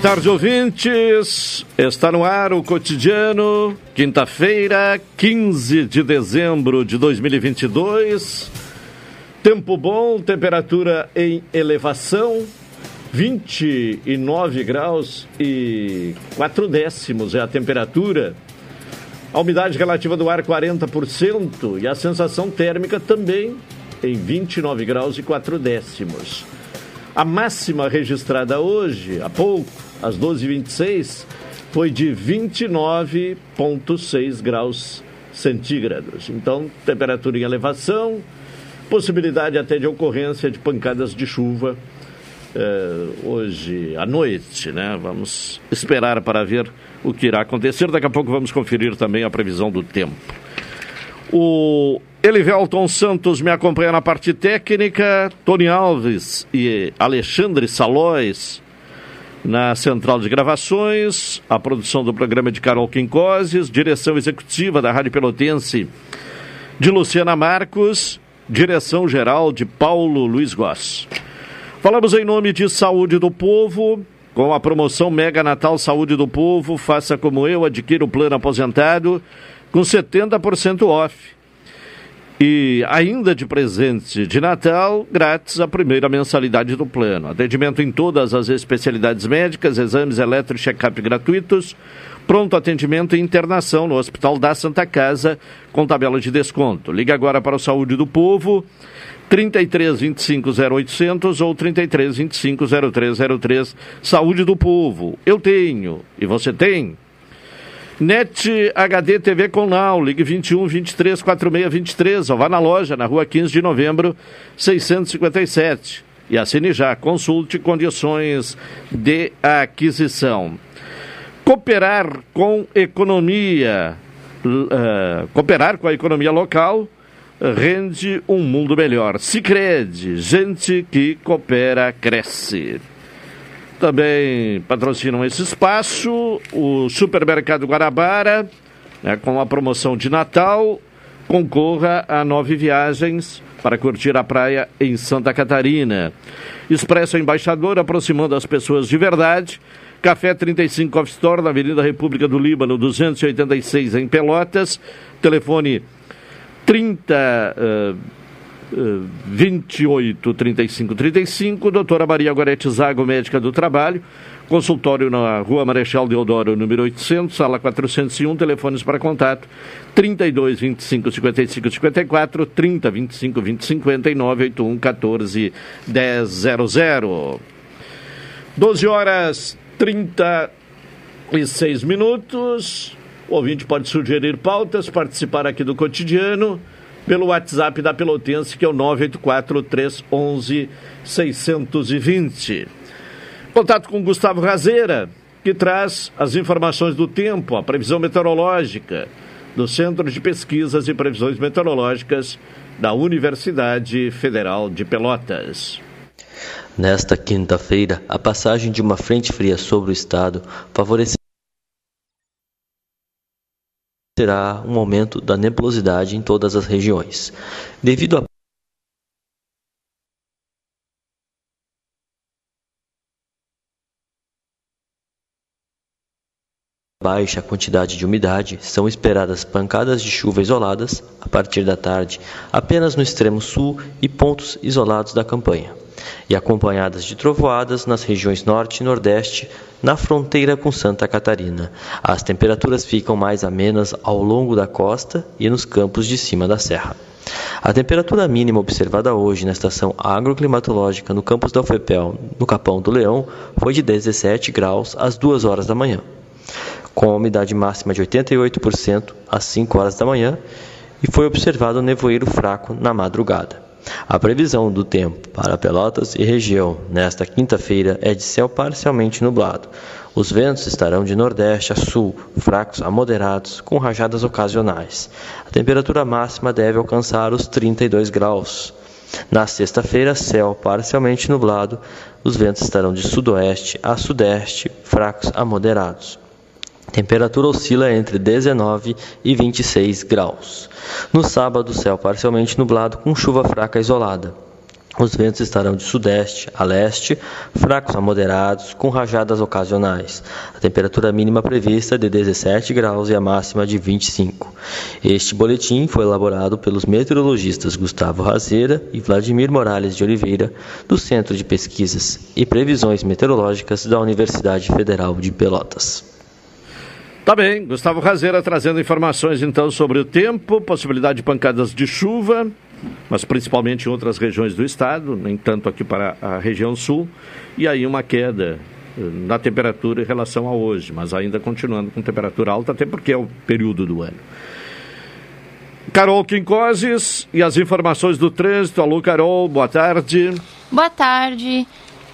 Boa tarde, ouvintes. Está no ar o cotidiano, quinta-feira, 15 de dezembro de 2022. Tempo bom, temperatura em elevação, 29 graus e 4 décimos é a temperatura. A umidade relativa do ar 40% e a sensação térmica também em 29 graus e 4 décimos. A máxima registrada hoje, há pouco, às 12h26, foi de 29,6 graus centígrados. Então, temperatura em elevação, possibilidade até de ocorrência de pancadas de chuva eh, hoje à noite, né? Vamos esperar para ver o que irá acontecer. Daqui a pouco vamos conferir também a previsão do tempo. O Elivelton Santos me acompanha na parte técnica, Tony Alves e Alexandre Salóis na central de gravações, a produção do programa de Carol Quincoses, direção executiva da Rádio Pelotense de Luciana Marcos, direção geral de Paulo Luiz Goss. Falamos em nome de Saúde do Povo, com a promoção Mega Natal Saúde do Povo, faça como eu, adquira o plano aposentado com 70% off. E ainda de presente de Natal, grátis a primeira mensalidade do plano. Atendimento em todas as especialidades médicas, exames eletro e check-up gratuitos. Pronto atendimento e internação no Hospital da Santa Casa, com tabela de desconto. Ligue agora para o Saúde do Povo, 33 25 0800 ou 33 25 0303. Saúde do Povo. Eu tenho. E você tem? NET HD TV com Now, ligue 21 23 46 23, ou vá na loja, na rua 15 de novembro, 657. E assine já, consulte condições de aquisição. Cooperar com economia, uh, cooperar com a economia local rende um mundo melhor. Sicredi, gente que coopera cresce. Também patrocinam esse espaço o Supermercado Guarabara, né, com a promoção de Natal. Concorra a nove viagens para curtir a praia em Santa Catarina. Expresso Embaixador, aproximando as pessoas de verdade. Café 35 Off Store, na Avenida República do Líbano, 286, em Pelotas. Telefone 30. Uh, 28 35 35, doutora Maria Gorete Zago, médica do trabalho, consultório na Rua Marechal Deodoro, número 800, sala 401, telefones para contato 32 25 55 54, 30 25 20 59, 81 14 10 00. 12 horas 36 minutos. O ouvinte pode sugerir pautas, participar aqui do cotidiano pelo WhatsApp da Pelotense, que é o 984 311 620. Contato com Gustavo Razeira, que traz as informações do tempo, a previsão meteorológica do Centro de Pesquisas e Previsões Meteorológicas da Universidade Federal de Pelotas. Nesta quinta-feira, a passagem de uma frente fria sobre o estado favorecerá terá um aumento da nebulosidade em todas as regiões. Devido a baixa quantidade de umidade, são esperadas pancadas de chuva isoladas a partir da tarde apenas no extremo sul e pontos isolados da campanha, e acompanhadas de trovoadas nas regiões norte e nordeste, na fronteira com Santa Catarina. As temperaturas ficam mais amenas ao longo da costa e nos campos de cima da serra. A temperatura mínima observada hoje na estação agroclimatológica no campus da UFPEL, no Capão do Leão, foi de 17 graus às 2 horas da manhã com a umidade máxima de 88% às 5 horas da manhã e foi observado um nevoeiro fraco na madrugada. A previsão do tempo para Pelotas e região nesta quinta-feira é de céu parcialmente nublado. Os ventos estarão de nordeste a sul, fracos a moderados, com rajadas ocasionais. A temperatura máxima deve alcançar os 32 graus. Na sexta-feira, céu parcialmente nublado, os ventos estarão de sudoeste a sudeste, fracos a moderados. Temperatura oscila entre 19 e 26 graus. No sábado, céu parcialmente nublado com chuva fraca isolada. Os ventos estarão de sudeste a leste, fracos a moderados, com rajadas ocasionais. A temperatura mínima prevista é de 17 graus e a máxima de 25. Este boletim foi elaborado pelos meteorologistas Gustavo Razeira e Vladimir Morales de Oliveira, do Centro de Pesquisas e Previsões Meteorológicas da Universidade Federal de Pelotas. Tá bem, Gustavo Razeira trazendo informações então sobre o tempo, possibilidade de pancadas de chuva, mas principalmente em outras regiões do estado, nem tanto aqui para a região sul, e aí uma queda eh, na temperatura em relação a hoje, mas ainda continuando com temperatura alta, até porque é o período do ano. Carol Quincoses e as informações do trânsito. Alô, Carol, boa tarde. Boa tarde.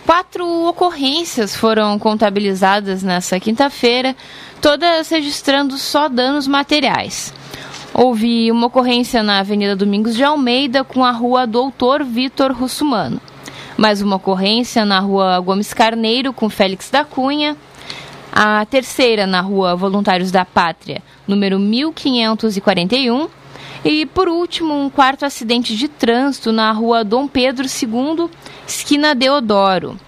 Quatro ocorrências foram contabilizadas nessa quinta-feira, todas registrando só danos materiais. Houve uma ocorrência na Avenida Domingos de Almeida com a rua Doutor Vitor Russumano. Mais uma ocorrência na rua Gomes Carneiro com Félix da Cunha. A terceira na rua Voluntários da Pátria, número 1541. E, por último, um quarto acidente de trânsito na rua Dom Pedro II, esquina Deodoro.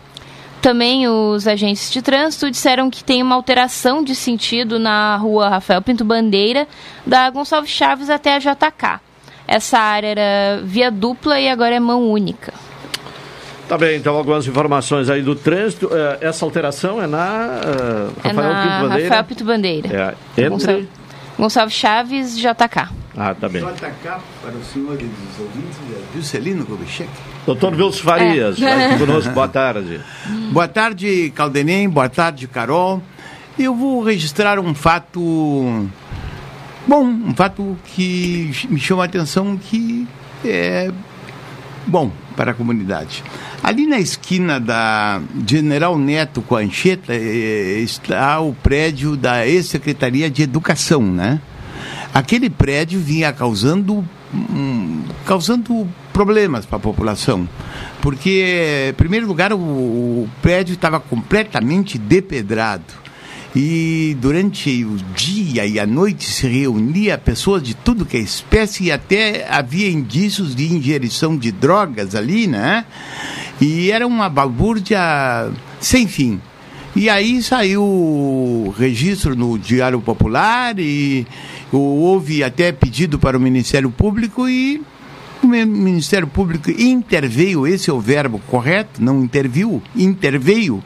Também os agentes de trânsito disseram que tem uma alteração de sentido na rua Rafael Pinto Bandeira, da Gonçalves Chaves até a JK. Essa área era via dupla e agora é mão única. Tá bem, então algumas informações aí do trânsito. É, essa alteração é na uh, Rafael é na Pinto Bandeira? Rafael Pinto Bandeira. É, entre... Gonçalves, Gonçalves Chaves JK. Ah, tá bem. JK para o senhor e os ouvintes, Juscelino Kubitschek. Doutor Wilson Farias, É. aqui conosco, boa tarde. Boa tarde, Caldenem. Boa tarde, Carol. Eu vou registrar um fato. Bom, um fato que me chama a atenção que é bom para a comunidade. Ali na esquina da General Neto com a Anchieta eh, está o prédio da ex-secretaria de Educação, né? Aquele prédio vinha causando hum, causando problemas para a população, porque em primeiro lugar o, o prédio estava completamente depedrado e durante o dia e a noite se reunia pessoas de tudo que é espécie e até havia indícios de ingerição de drogas ali, né? E era uma balbúrdia sem fim. E aí saiu o registro no Diário Popular e houve até pedido para o Ministério Público e o Ministério Público interveio, esse é o verbo correto, não interviu, interveio,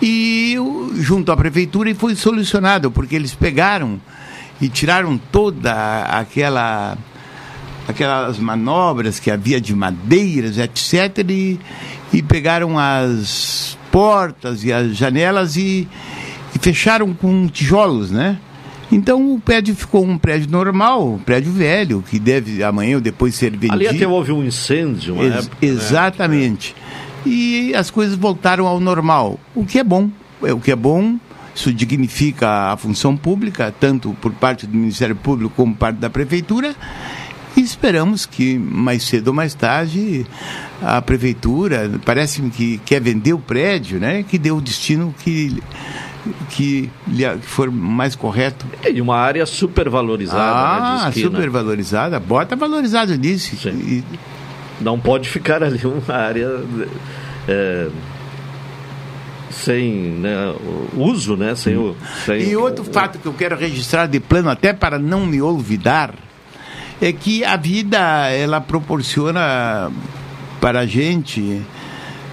e junto à prefeitura e foi solucionado, porque eles pegaram e tiraram toda aquela aquelas manobras que havia de madeiras, etc, e, e pegaram as portas e as janelas e, e fecharam com tijolos, né? Então o prédio ficou um prédio normal, um prédio velho, que deve amanhã ou depois ser vendido. Ali até houve um incêndio, uma Ex época, né? Exatamente. E as coisas voltaram ao normal, o que é bom. É, o que é bom, isso dignifica a função pública, tanto por parte do Ministério Público como por parte da Prefeitura. E esperamos que mais cedo ou mais tarde a prefeitura, parece-me que quer vender o prédio, né? Que dê o destino que que, lhe, for mais correto. E uma área super valorizada. Ah, né, super valorizada. Bota valorizado nisso. E... Não pode ficar ali uma área é, sem né, uso, né? Sem o, sem e outro o, fato que eu quero registrar de plano, até para não me olvidar, é que a vida ela proporciona para a gente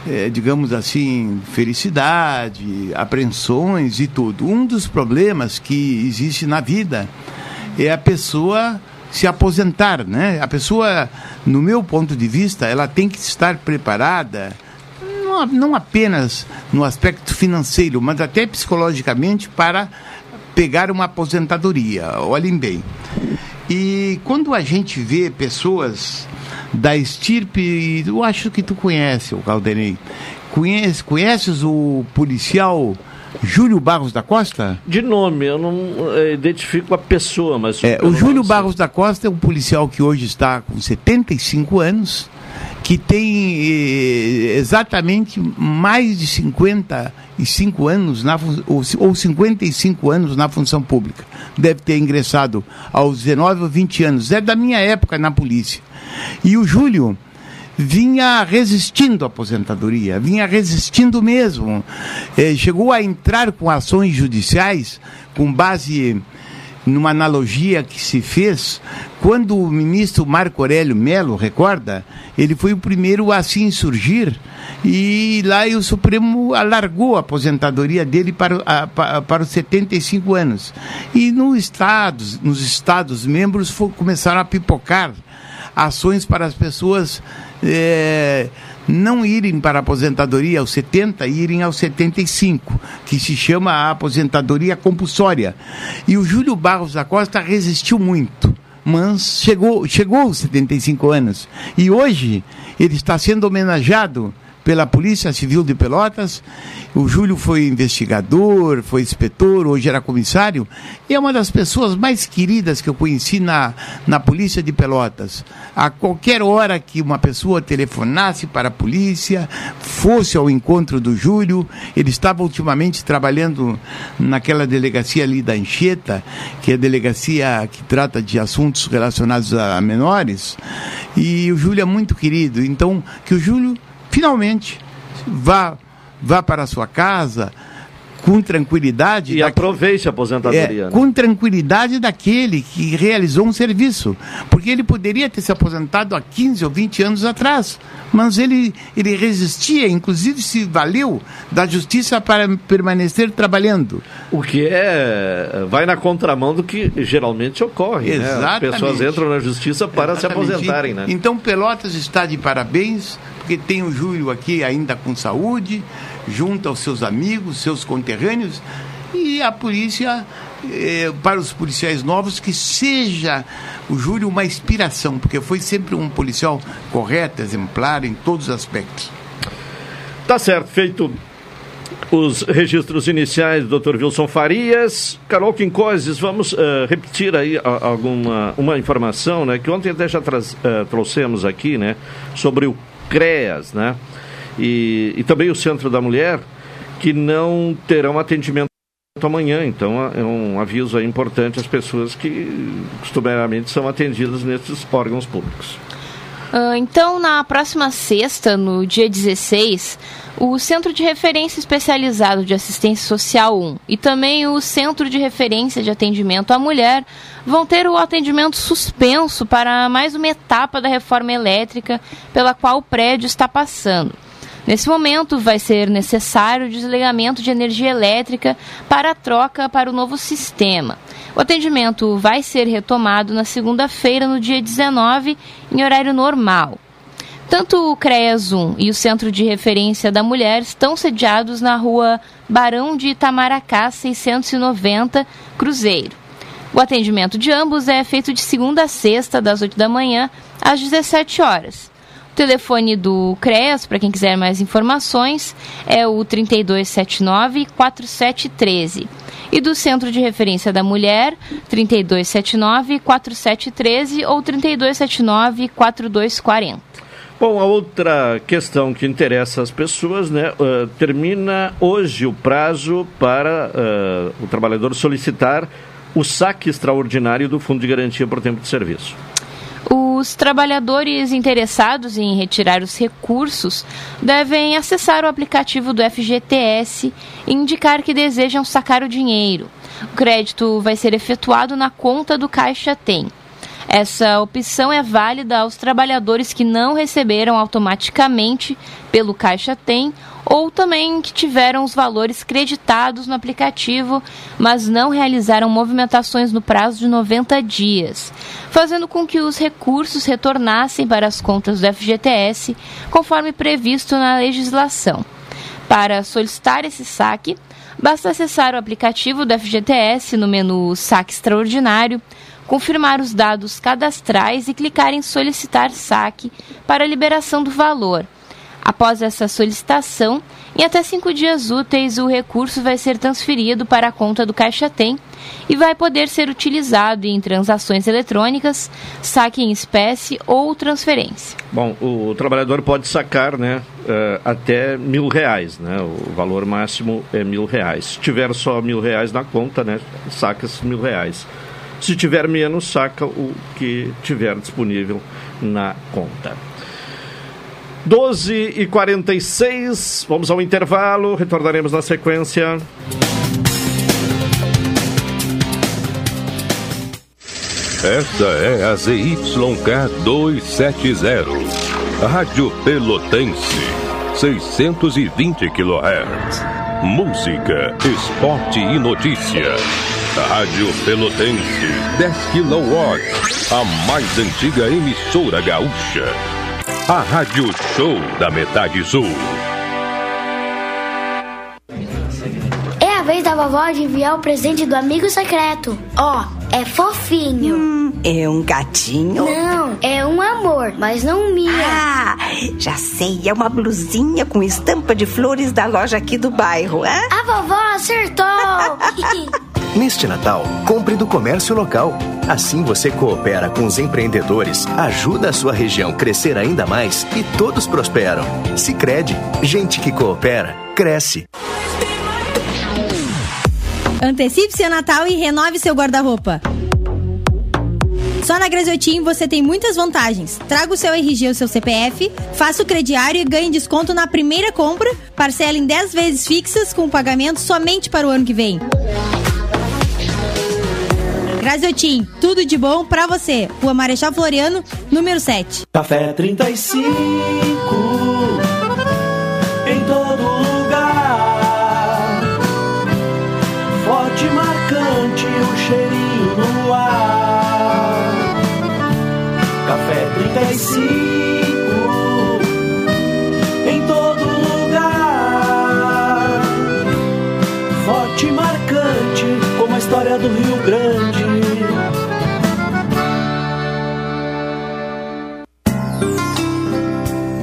é, digamos assim, felicidade, apreensões e tudo. Um dos problemas que existe na vida é a pessoa se aposentar, né? A pessoa, no meu ponto de vista, ela tem que estar preparada não, não apenas no aspecto financeiro, mas até psicologicamente para pegar uma aposentadoria. Olhem bem. E quando a gente vê pessoas da estirpe, eu acho que tu conhece o Caldenei. Conhece, conheces o policial Júlio Barros da Costa? De nome, eu não é, identifico a pessoa, mas. É, o Júlio Barros da Costa é um policial que hoje está com 75 anos, que tem eh, exatamente mais de 55 anos, na, ou, ou 55 anos na função pública. Deve ter ingressado aos 19 ou 20 anos. É da minha época na polícia. E o Júlio vinha resistindo à aposentadoria, vinha resistindo mesmo. Eh, chegou a entrar com ações judiciais com base numa analogia que se fez quando o ministro Marco Aurélio Melo, recorda, ele foi o primeiro a se insurgir e lá o Supremo alargou a aposentadoria dele para, para, os 75 anos. E no estados, nos estados membros começaram a pipocar ações para as pessoas é, não irem para a aposentadoria aos 70 e irem aos 75, que se chama a aposentadoria compulsória. E o Júlio Barros da Costa resistiu muito, mas chegou, chegou aos 75 anos. E hoje ele está sendo homenageado pela Polícia Civil de Pelotas. O Júlio foi investigador, foi inspetor, hoje era comissário. E é uma das pessoas mais queridas que eu conheci na, na Polícia de Pelotas. A qualquer hora que uma pessoa telefonasse para a polícia, fosse ao encontro do Júlio, ele estava ultimamente trabalhando naquela delegacia ali da Anchieta, que é a delegacia que trata de assuntos relacionados a menores. E o Júlio é muito querido. Então, que o Júlio finalmente vá, vá para a sua casa com tranquilidade. E aproveite a aposentadoria. É, né? Com tranquilidade daquele que realizou um serviço. Porque ele poderia ter se aposentado há 15 ou 20 anos atrás. Mas ele, ele resistia, inclusive se valeu da justiça para permanecer trabalhando. O que é. vai na contramão do que geralmente ocorre. Exatamente. Né? As pessoas entram na justiça para Exatamente. se aposentarem. Né? Então Pelotas está de parabéns porque tem o Júlio aqui ainda com saúde, junto aos seus amigos, seus conterrâneos, e a polícia, eh, para os policiais novos, que seja o Júlio uma inspiração, porque foi sempre um policial correto, exemplar em todos os aspectos. Tá certo, feito os registros iniciais do Dr. Wilson Farias. Carol Quincoses, vamos uh, repetir aí alguma uma informação, né, que ontem até já uh, trouxemos aqui, né, sobre o CREAS, né? E, e também o Centro da Mulher, que não terão atendimento amanhã. Então é um aviso aí importante às pessoas que costumeiramente são atendidas nesses órgãos públicos. Uh, então, na próxima sexta, no dia 16, o Centro de Referência Especializado de Assistência Social 1 e também o Centro de Referência de Atendimento à Mulher vão ter o atendimento suspenso para mais uma etapa da reforma elétrica pela qual o prédio está passando. Nesse momento, vai ser necessário o desligamento de energia elétrica para a troca para o novo sistema. O atendimento vai ser retomado na segunda-feira, no dia 19, em horário normal. Tanto o CREAS 1 e o Centro de Referência da Mulher estão sediados na rua Barão de Itamaracá, 690, Cruzeiro. O atendimento de ambos é feito de segunda a sexta, das 8 da manhã às 17 horas. Telefone do CREAS, para quem quiser mais informações, é o 3279 4713 e do Centro de Referência da Mulher 3279 4713 ou 3279 4240. Bom, a outra questão que interessa as pessoas, né? Uh, termina hoje o prazo para uh, o trabalhador solicitar o saque extraordinário do Fundo de Garantia por Tempo de Serviço. Os trabalhadores interessados em retirar os recursos devem acessar o aplicativo do FGTS e indicar que desejam sacar o dinheiro. O crédito vai ser efetuado na conta do Caixa Tem. Essa opção é válida aos trabalhadores que não receberam automaticamente pelo Caixa Tem ou também que tiveram os valores creditados no aplicativo, mas não realizaram movimentações no prazo de 90 dias, fazendo com que os recursos retornassem para as contas do FGTS, conforme previsto na legislação. Para solicitar esse saque, basta acessar o aplicativo do FGTS no menu Saque Extraordinário confirmar os dados cadastrais e clicar em solicitar saque para liberação do valor. Após essa solicitação, em até cinco dias úteis, o recurso vai ser transferido para a conta do Caixa Tem e vai poder ser utilizado em transações eletrônicas, saque em espécie ou transferência. Bom, o trabalhador pode sacar né, uh, até mil reais, né? O valor máximo é mil reais. Se tiver só mil reais na conta, né, saca esses mil reais. Se tiver menos, saca o que tiver disponível na conta. 12 e 46 vamos ao intervalo, retornaremos na sequência. Esta é a ZYK 270, Rádio Pelotense, 620 kHz. Música, esporte e notícia. Rádio Pelotense, 10 kW, a mais antiga emissora gaúcha. A Rádio Show da Metade Sul. É a vez da vovó de enviar o presente do amigo secreto. Ó, oh, é fofinho. Hum, é um gatinho? Não, é um amor, mas não minha. Ah, já sei, é uma blusinha com estampa de flores da loja aqui do bairro, é? A vovó acertou! Neste Natal, compre do comércio local. Assim você coopera com os empreendedores, ajuda a sua região crescer ainda mais e todos prosperam. Se crede, gente que coopera, cresce. Antecipe seu Natal e renove seu guarda-roupa. Só na Graziotin você tem muitas vantagens. Traga o seu RG ou seu CPF, faça o crediário e ganhe desconto na primeira compra, parcela em 10 vezes fixas com pagamento somente para o ano que vem. Graziotin, tudo de bom pra você. Rua Marechal Floriano, número 7. Café 35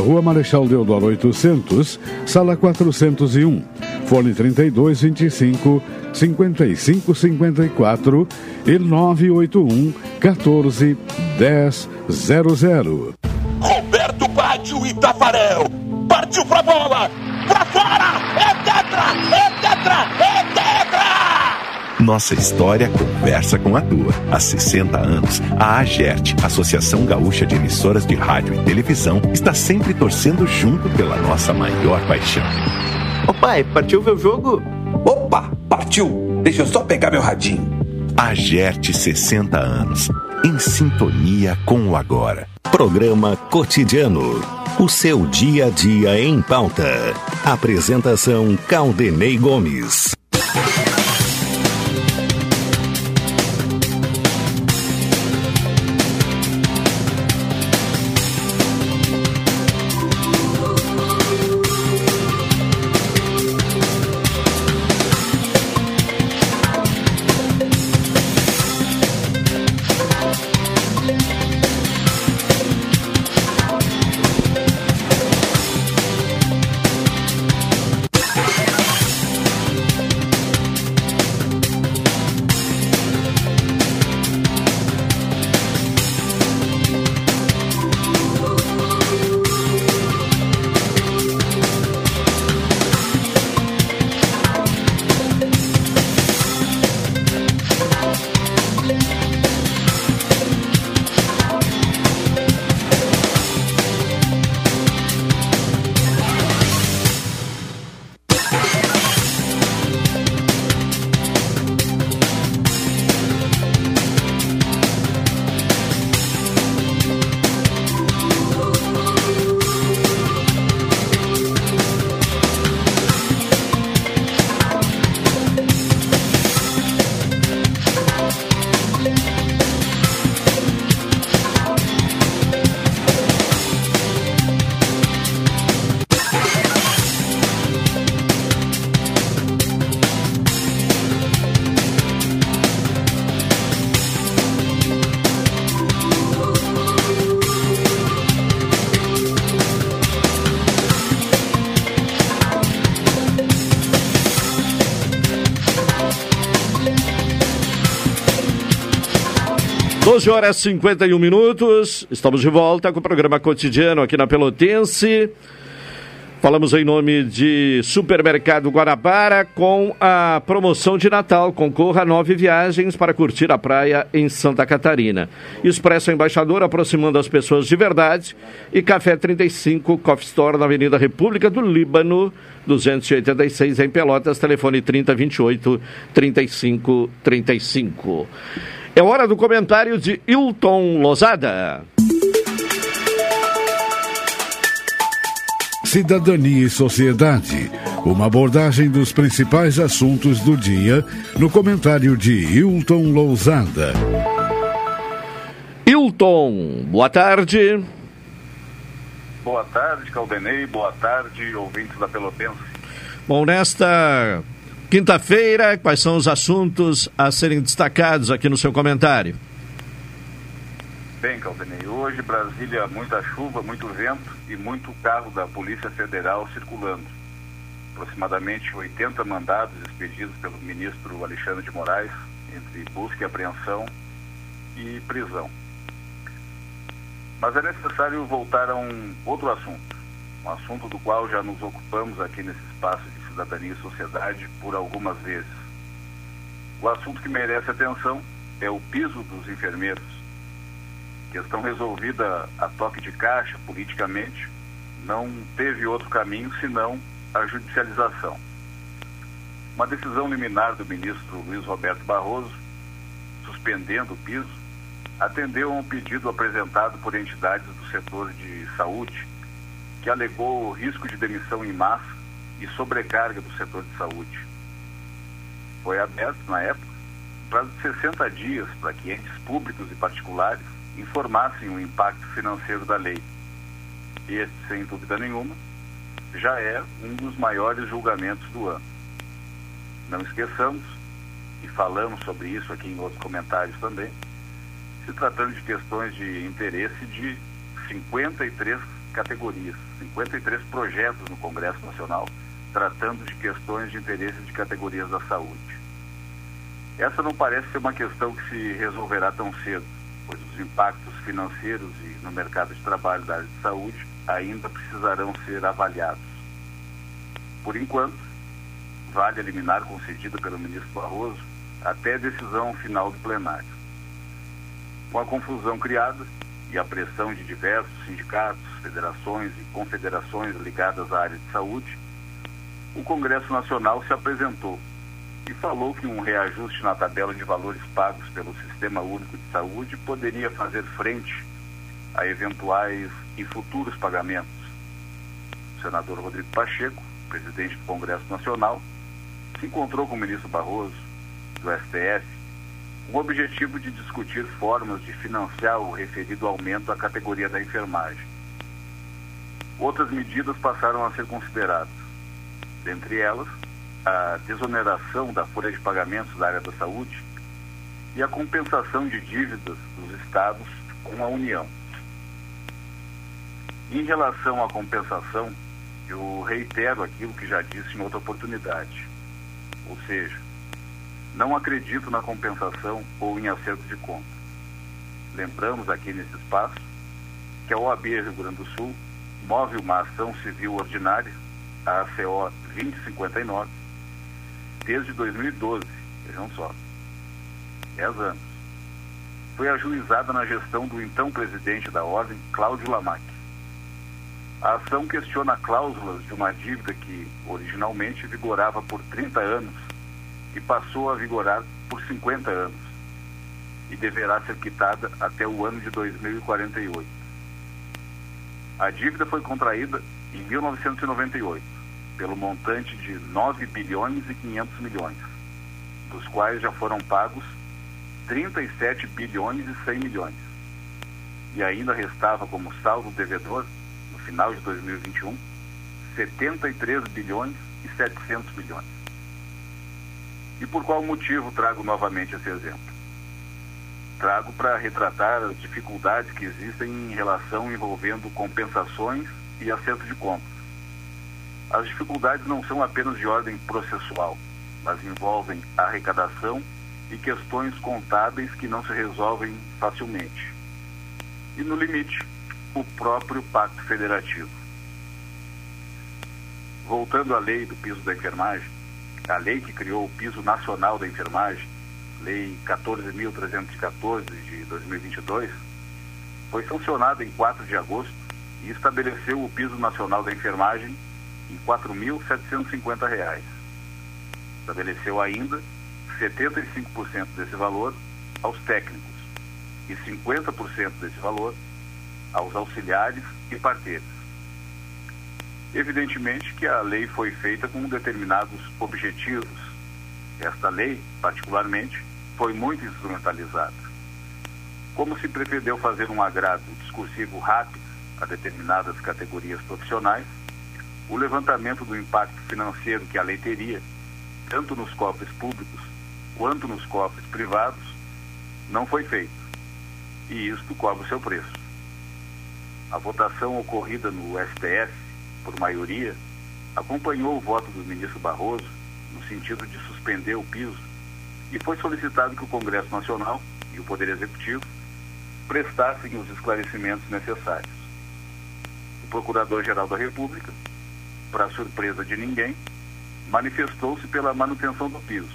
Rua Marechal Deodoro 800, sala 401, fone 3225 5554 e 981 14 1000. Roberto Baggio e Tafarel. Partiu pra bola! Pra fora! É tetra! É tetra! É! Nossa história conversa com a tua. Há 60 anos, a AGERT, Associação Gaúcha de Emissoras de Rádio e Televisão, está sempre torcendo junto pela nossa maior paixão. Ô pai, partiu ver o jogo? Opa, partiu! Deixa eu só pegar meu radinho. AGERT 60 anos, em sintonia com o agora. Programa Cotidiano. O seu dia a dia em pauta. Apresentação Caldenei Gomes. 12 horas e 51 minutos, estamos de volta com o programa cotidiano aqui na Pelotense. Falamos em nome de Supermercado Guarabara com a promoção de Natal. Concorra a nove viagens para curtir a praia em Santa Catarina. Expresso Embaixador aproximando as pessoas de verdade. E Café 35 Coffee Store na Avenida República do Líbano, 286 em Pelotas. Telefone 3028 3535. É hora do comentário de Hilton Lozada. Cidadania e Sociedade. Uma abordagem dos principais assuntos do dia no comentário de Hilton Lousada. Hilton, boa tarde. Boa tarde, Caldenei. Boa tarde, ouvintes da Pelotense. Bom, nesta quinta-feira, quais são os assuntos a serem destacados aqui no seu comentário? Bem, Caldenei, hoje Brasília, muita chuva, muito vento e muito carro da Polícia Federal circulando. Aproximadamente 80 mandados expedidos pelo ministro Alexandre de Moraes, entre busca e apreensão e prisão. Mas é necessário voltar a um outro assunto, um assunto do qual já nos ocupamos aqui nesse espaço de cidadania e sociedade por algumas vezes. O assunto que merece atenção é o piso dos enfermeiros questão resolvida a toque de caixa politicamente, não teve outro caminho senão a judicialização. Uma decisão liminar do ministro Luiz Roberto Barroso, suspendendo o piso, atendeu a um pedido apresentado por entidades do setor de saúde, que alegou o risco de demissão em massa e sobrecarga do setor de saúde. Foi aberto, na época, um prazo de 60 dias para que entes públicos e particulares informassem o impacto financeiro da lei. Este, sem dúvida nenhuma, já é um dos maiores julgamentos do ano. Não esqueçamos, e falamos sobre isso aqui em outros comentários também, se tratando de questões de interesse de 53 categorias, 53 projetos no Congresso Nacional, tratando de questões de interesse de categorias da saúde. Essa não parece ser uma questão que se resolverá tão cedo pois os impactos financeiros e no mercado de trabalho da área de saúde ainda precisarão ser avaliados. Por enquanto, vale a liminar concedida pelo ministro Barroso até decisão final do plenário. Com a confusão criada e a pressão de diversos sindicatos, federações e confederações ligadas à área de saúde, o Congresso Nacional se apresentou e falou que um reajuste na tabela de valores pagos pelo Sistema Único de Saúde poderia fazer frente a eventuais e futuros pagamentos. O senador Rodrigo Pacheco, presidente do Congresso Nacional, se encontrou com o ministro Barroso, do STF, com o objetivo de discutir formas de financiar o referido aumento à categoria da enfermagem. Outras medidas passaram a ser consideradas, dentre elas, a desoneração da folha de pagamentos da área da saúde e a compensação de dívidas dos estados com a União. Em relação à compensação, eu reitero aquilo que já disse em outra oportunidade. Ou seja, não acredito na compensação ou em acerto de conta. Lembramos aqui nesse espaço que a OAB Rio Grande do Sul move uma ação civil ordinária, a ACO 2059, desde 2012, vejam só, 10 anos. Foi ajuizada na gestão do então presidente da Ordem, Cláudio Lamac. A ação questiona cláusulas de uma dívida que originalmente vigorava por 30 anos e passou a vigorar por 50 anos e deverá ser quitada até o ano de 2048. A dívida foi contraída em 1998 pelo montante de 9 bilhões e 500 milhões, dos quais já foram pagos 37 bilhões e 100 milhões. E ainda restava como saldo devedor, no final de 2021, 73 bilhões e 700 milhões. E por qual motivo trago novamente esse exemplo? Trago para retratar as dificuldades que existem em relação envolvendo compensações e acerto de contas as dificuldades não são apenas de ordem processual, mas envolvem arrecadação e questões contábeis que não se resolvem facilmente. E, no limite, o próprio Pacto Federativo. Voltando à lei do piso da enfermagem, a lei que criou o piso nacional da enfermagem, Lei 14.314 de 2022, foi sancionada em 4 de agosto e estabeleceu o piso nacional da enfermagem em R$ 4.750. Estabeleceu ainda 75% desse valor aos técnicos e 50% desse valor aos auxiliares e parteiros. Evidentemente que a lei foi feita com determinados objetivos. Esta lei, particularmente, foi muito instrumentalizada. Como se pretendeu fazer um agrado discursivo rápido a determinadas categorias profissionais, o levantamento do impacto financeiro que a lei teria, tanto nos cofres públicos quanto nos cofres privados, não foi feito. E isto cobra o seu preço. A votação ocorrida no STF, por maioria, acompanhou o voto do ministro Barroso no sentido de suspender o piso e foi solicitado que o Congresso Nacional e o Poder Executivo prestassem os esclarecimentos necessários. O Procurador-Geral da República, para surpresa de ninguém, manifestou-se pela manutenção do piso.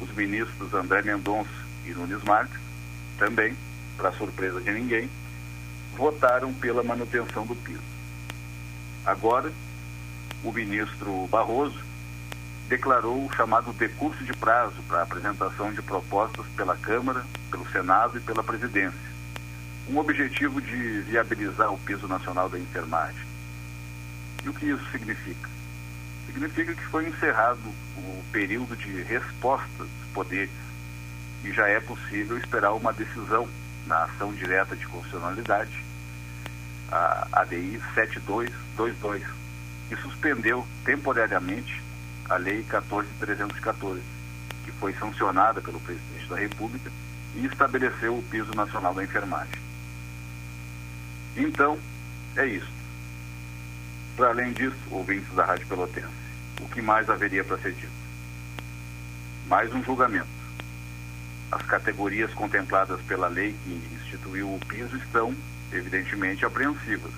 Os ministros André Mendonça e Nunes Marques, também, para surpresa de ninguém, votaram pela manutenção do piso. Agora, o ministro Barroso declarou o chamado decurso de prazo para apresentação de propostas pela Câmara, pelo Senado e pela Presidência. Um objetivo de viabilizar o piso nacional da enfermagem. E o que isso significa? Significa que foi encerrado o período de resposta dos poderes e já é possível esperar uma decisão na ação direta de constitucionalidade, a ADI 7222, que suspendeu temporariamente a Lei 14.314, que foi sancionada pelo Presidente da República e estabeleceu o piso nacional da enfermagem. Então, é isso. Para além disso, ouvintes da Rádio Pelotense, o que mais haveria para ser dito? Mais um julgamento. As categorias contempladas pela lei que instituiu o piso estão, evidentemente, apreensivas.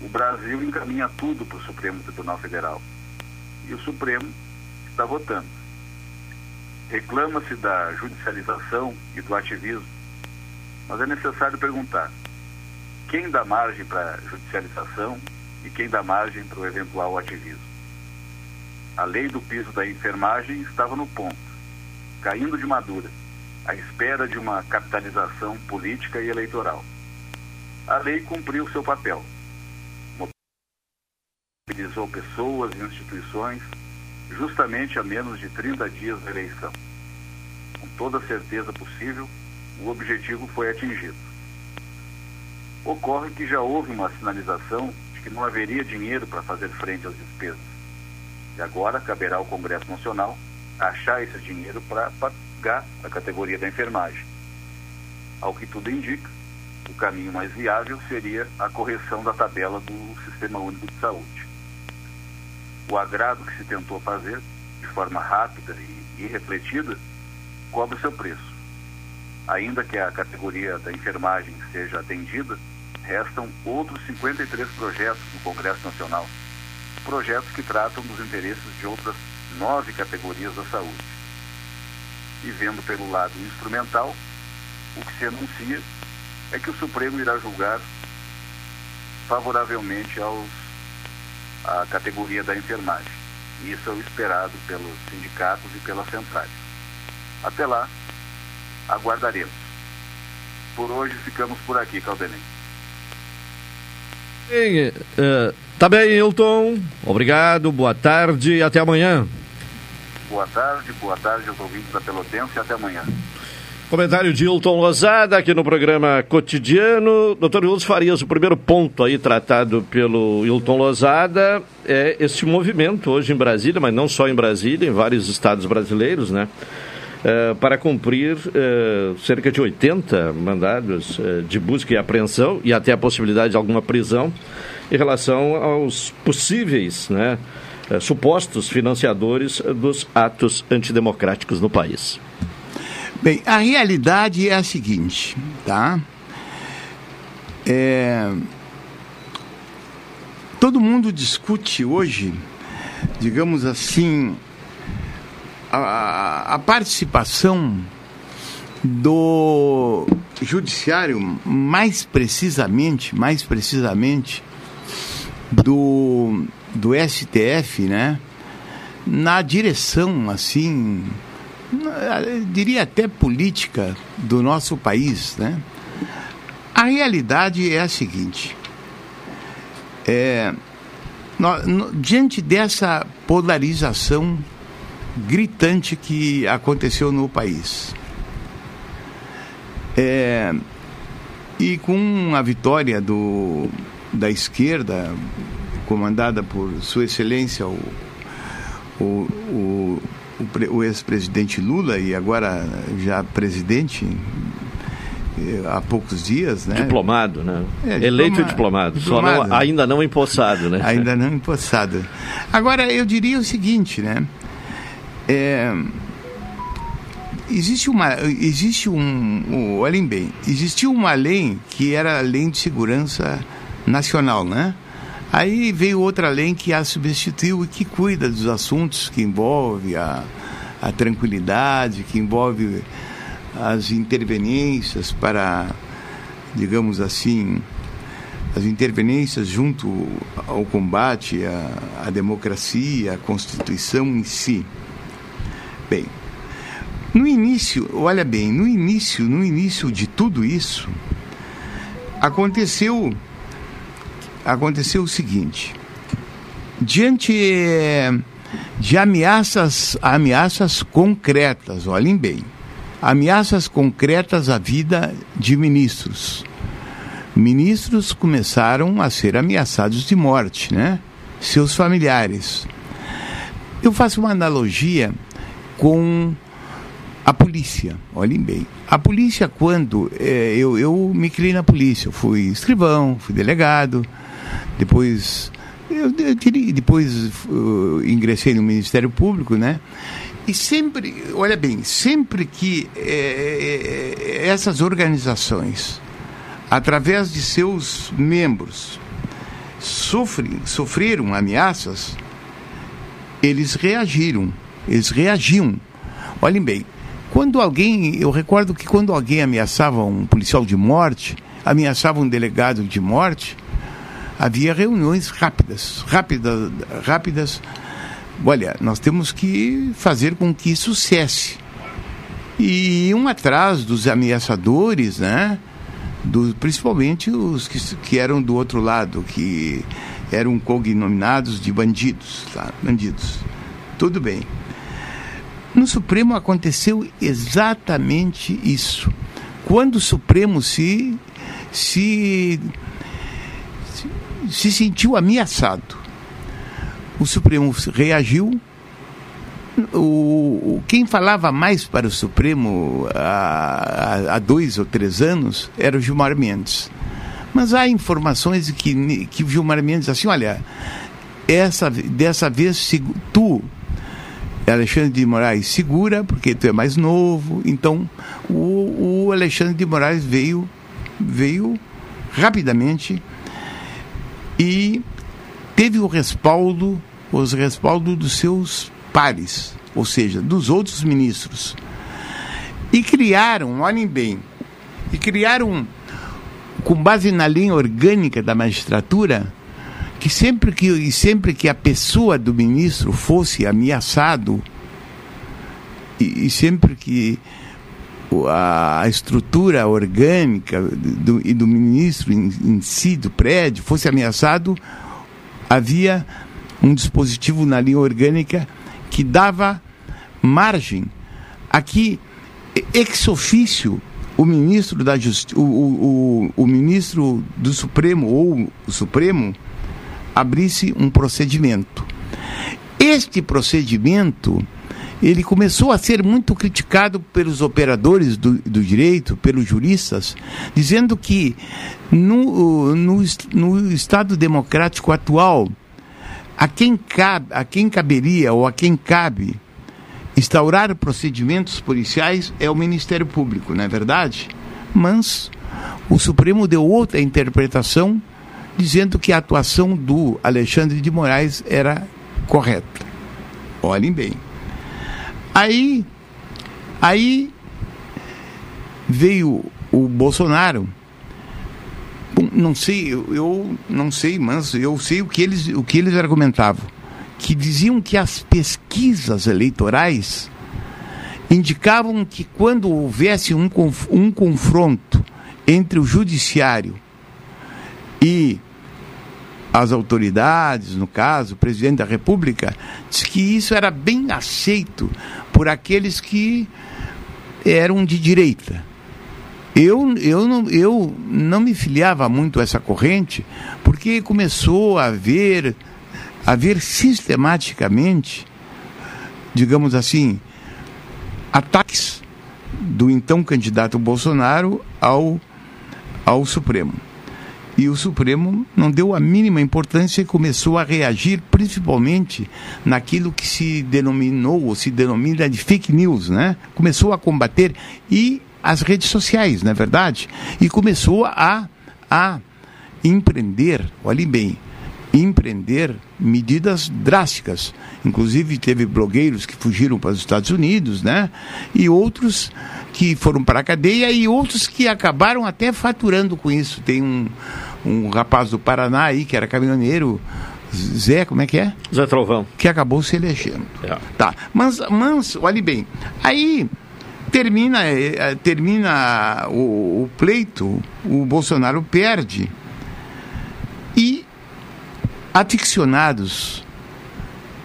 O Brasil encaminha tudo para o Supremo Tribunal Federal e o Supremo está votando. Reclama-se da judicialização e do ativismo, mas é necessário perguntar: quem dá margem para judicialização e quem dá margem para o eventual ativismo? A lei do piso da enfermagem estava no ponto, caindo de madura, à espera de uma capitalização política e eleitoral. A lei cumpriu seu papel mobilizou pessoas e instituições justamente a menos de 30 dias da eleição. Com toda a certeza possível, o objetivo foi atingido. Ocorre que já houve uma sinalização que não haveria dinheiro para fazer frente às despesas. E agora caberá ao Congresso Nacional achar esse dinheiro para pagar a categoria da enfermagem. Ao que tudo indica, o caminho mais viável seria a correção da tabela do Sistema Único de Saúde o agrado que se tentou fazer de forma rápida e, e refletida cobra o seu preço. Ainda que a categoria da enfermagem seja atendida, restam outros 53 projetos no Congresso Nacional, projetos que tratam dos interesses de outras nove categorias da saúde. E vendo pelo lado instrumental, o que se anuncia é que o Supremo irá julgar favoravelmente aos a categoria da enfermagem. Isso é o esperado pelos sindicatos e pelas centrais. Até lá, aguardaremos. Por hoje ficamos por aqui, Caldenem. Bem, uh, tá bem, Hilton. Obrigado, boa tarde e até amanhã. Boa tarde, boa tarde aos ouvintes da Pelotense e até amanhã. Comentário de Hilton Lozada aqui no programa cotidiano. Doutor Wilson Farias, o primeiro ponto aí tratado pelo Hilton Lozada é esse movimento hoje em Brasília, mas não só em Brasília, em vários estados brasileiros, né? É, para cumprir é, cerca de 80 mandados é, de busca e apreensão e até a possibilidade de alguma prisão em relação aos possíveis, né? eh, supostos financiadores dos atos antidemocráticos no país. Bem, a realidade é a seguinte, tá? É, todo mundo discute hoje, digamos assim, a, a participação do judiciário, mais precisamente, mais precisamente do, do STF, né, na direção assim, diria até política do nosso país, né? A realidade é a seguinte: é, no, no, diante dessa polarização gritante que aconteceu no país, é, e com a vitória do, da esquerda, comandada por Sua Excelência, o, o, o, o ex-presidente Lula, e agora já presidente eh, há poucos dias, né? Diplomado, né? É, Eleito diplomado, diplomado. Só não, ainda não empossado, né? Ainda não empossado. Agora, eu diria o seguinte, né? É, existe uma existe um, olhem bem existiu uma lei que era a lei de segurança nacional né? Aí veio outra lei que a substituiu e que cuida dos assuntos que envolve a, a tranquilidade que envolve as intervenências para digamos assim as intervenências junto ao combate à, à democracia à constituição em si no início, olha bem, no início, no início de tudo isso, aconteceu aconteceu o seguinte: diante de ameaças, ameaças concretas, olhem bem, ameaças concretas à vida de ministros. Ministros começaram a ser ameaçados de morte, né? Seus familiares. Eu faço uma analogia com a polícia, olhem bem. A polícia, quando é, eu, eu me criei na polícia, eu fui escrivão, fui delegado, depois eu, eu depois uh, ingressei no Ministério Público, né? E sempre, olha bem, sempre que é, é, essas organizações, através de seus membros, sofrem, sofreram ameaças, eles reagiram, eles reagiam. Olhem bem, quando alguém, eu recordo que quando alguém ameaçava um policial de morte, ameaçava um delegado de morte, havia reuniões rápidas, rápidas, rápidas. Olha, nós temos que fazer com que isso cesse. E um atrás dos ameaçadores, né? Do, principalmente os que, que eram do outro lado, que eram cognominados de bandidos, tá? bandidos. Tudo bem. No Supremo aconteceu exatamente isso. Quando o Supremo se, se, se sentiu ameaçado, o Supremo reagiu. O, quem falava mais para o Supremo há, há dois ou três anos era o Gilmar Mendes. Mas há informações que, que o Gilmar Mendes assim, olha, essa, dessa vez tu Alexandre de Moraes segura, porque tu é mais novo. Então, o, o Alexandre de Moraes veio, veio rapidamente e teve o respaldo, os respaldo dos seus pares, ou seja, dos outros ministros. E criaram, olhem bem, e criaram, com base na linha orgânica da magistratura, que sempre que, sempre que a pessoa do ministro fosse ameaçado, e, e sempre que a, estrutura orgânica do, e do ministro em, em si, do prédio, fosse ameaçado, havia um dispositivo na linha orgânica que dava margem a que, ex ofício, o ministro da Justi o, o, o, o ministro do Supremo ou o Supremo abrisse um procedimento. Este procedimento ele começou a ser muito criticado pelos operadores do, do direito, pelos juristas, dizendo que no, no, no Estado democrático atual a quem cabe, a quem caberia ou a quem cabe instaurar procedimentos policiais é o Ministério Público, não é verdade? Mas o Supremo deu outra interpretação dizendo que a atuação do Alexandre de Moraes era correta. Olhem bem. Aí, aí veio o Bolsonaro. Bom, não sei, eu, eu não sei, mas eu sei o que eles, o que eles argumentavam, que diziam que as pesquisas eleitorais indicavam que quando houvesse um, um confronto entre o judiciário e as autoridades, no caso, o presidente da República, diz que isso era bem aceito por aqueles que eram de direita. Eu, eu, não, eu não me filiava muito a essa corrente, porque começou a haver, a haver sistematicamente, digamos assim, ataques do então candidato Bolsonaro ao, ao Supremo. E o Supremo não deu a mínima importância e começou a reagir principalmente naquilo que se denominou ou se denomina de fake news, né? Começou a combater e as redes sociais, não é verdade? E começou a, a empreender, olhe bem, empreender medidas drásticas. Inclusive teve blogueiros que fugiram para os Estados Unidos, né? E outros que foram para a cadeia e outros que acabaram até faturando com isso. Tem um, um rapaz do Paraná aí que era caminhoneiro, Zé, como é que é? Zé Trovão. Que acabou se elegendo. É. Tá. Mas, mas, olhe bem, aí termina, eh, termina o, o pleito, o Bolsonaro perde. Aficionados,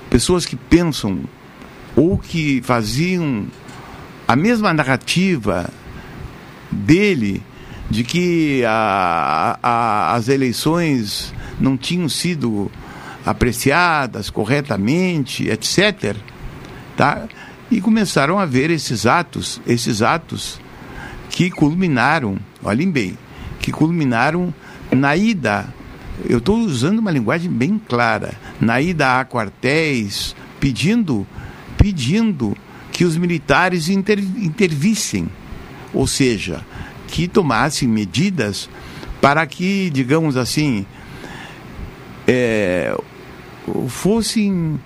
pessoas que pensam ou que faziam a mesma narrativa dele de que a, a, as eleições não tinham sido apreciadas corretamente, etc. Tá? E começaram a ver esses atos, esses atos que culminaram, olhem bem, que culminaram na ida. Eu estou usando uma linguagem bem clara, na ida a quartéis, pedindo, pedindo que os militares inter, intervissem, ou seja, que tomassem medidas para que, digamos assim, é, fossem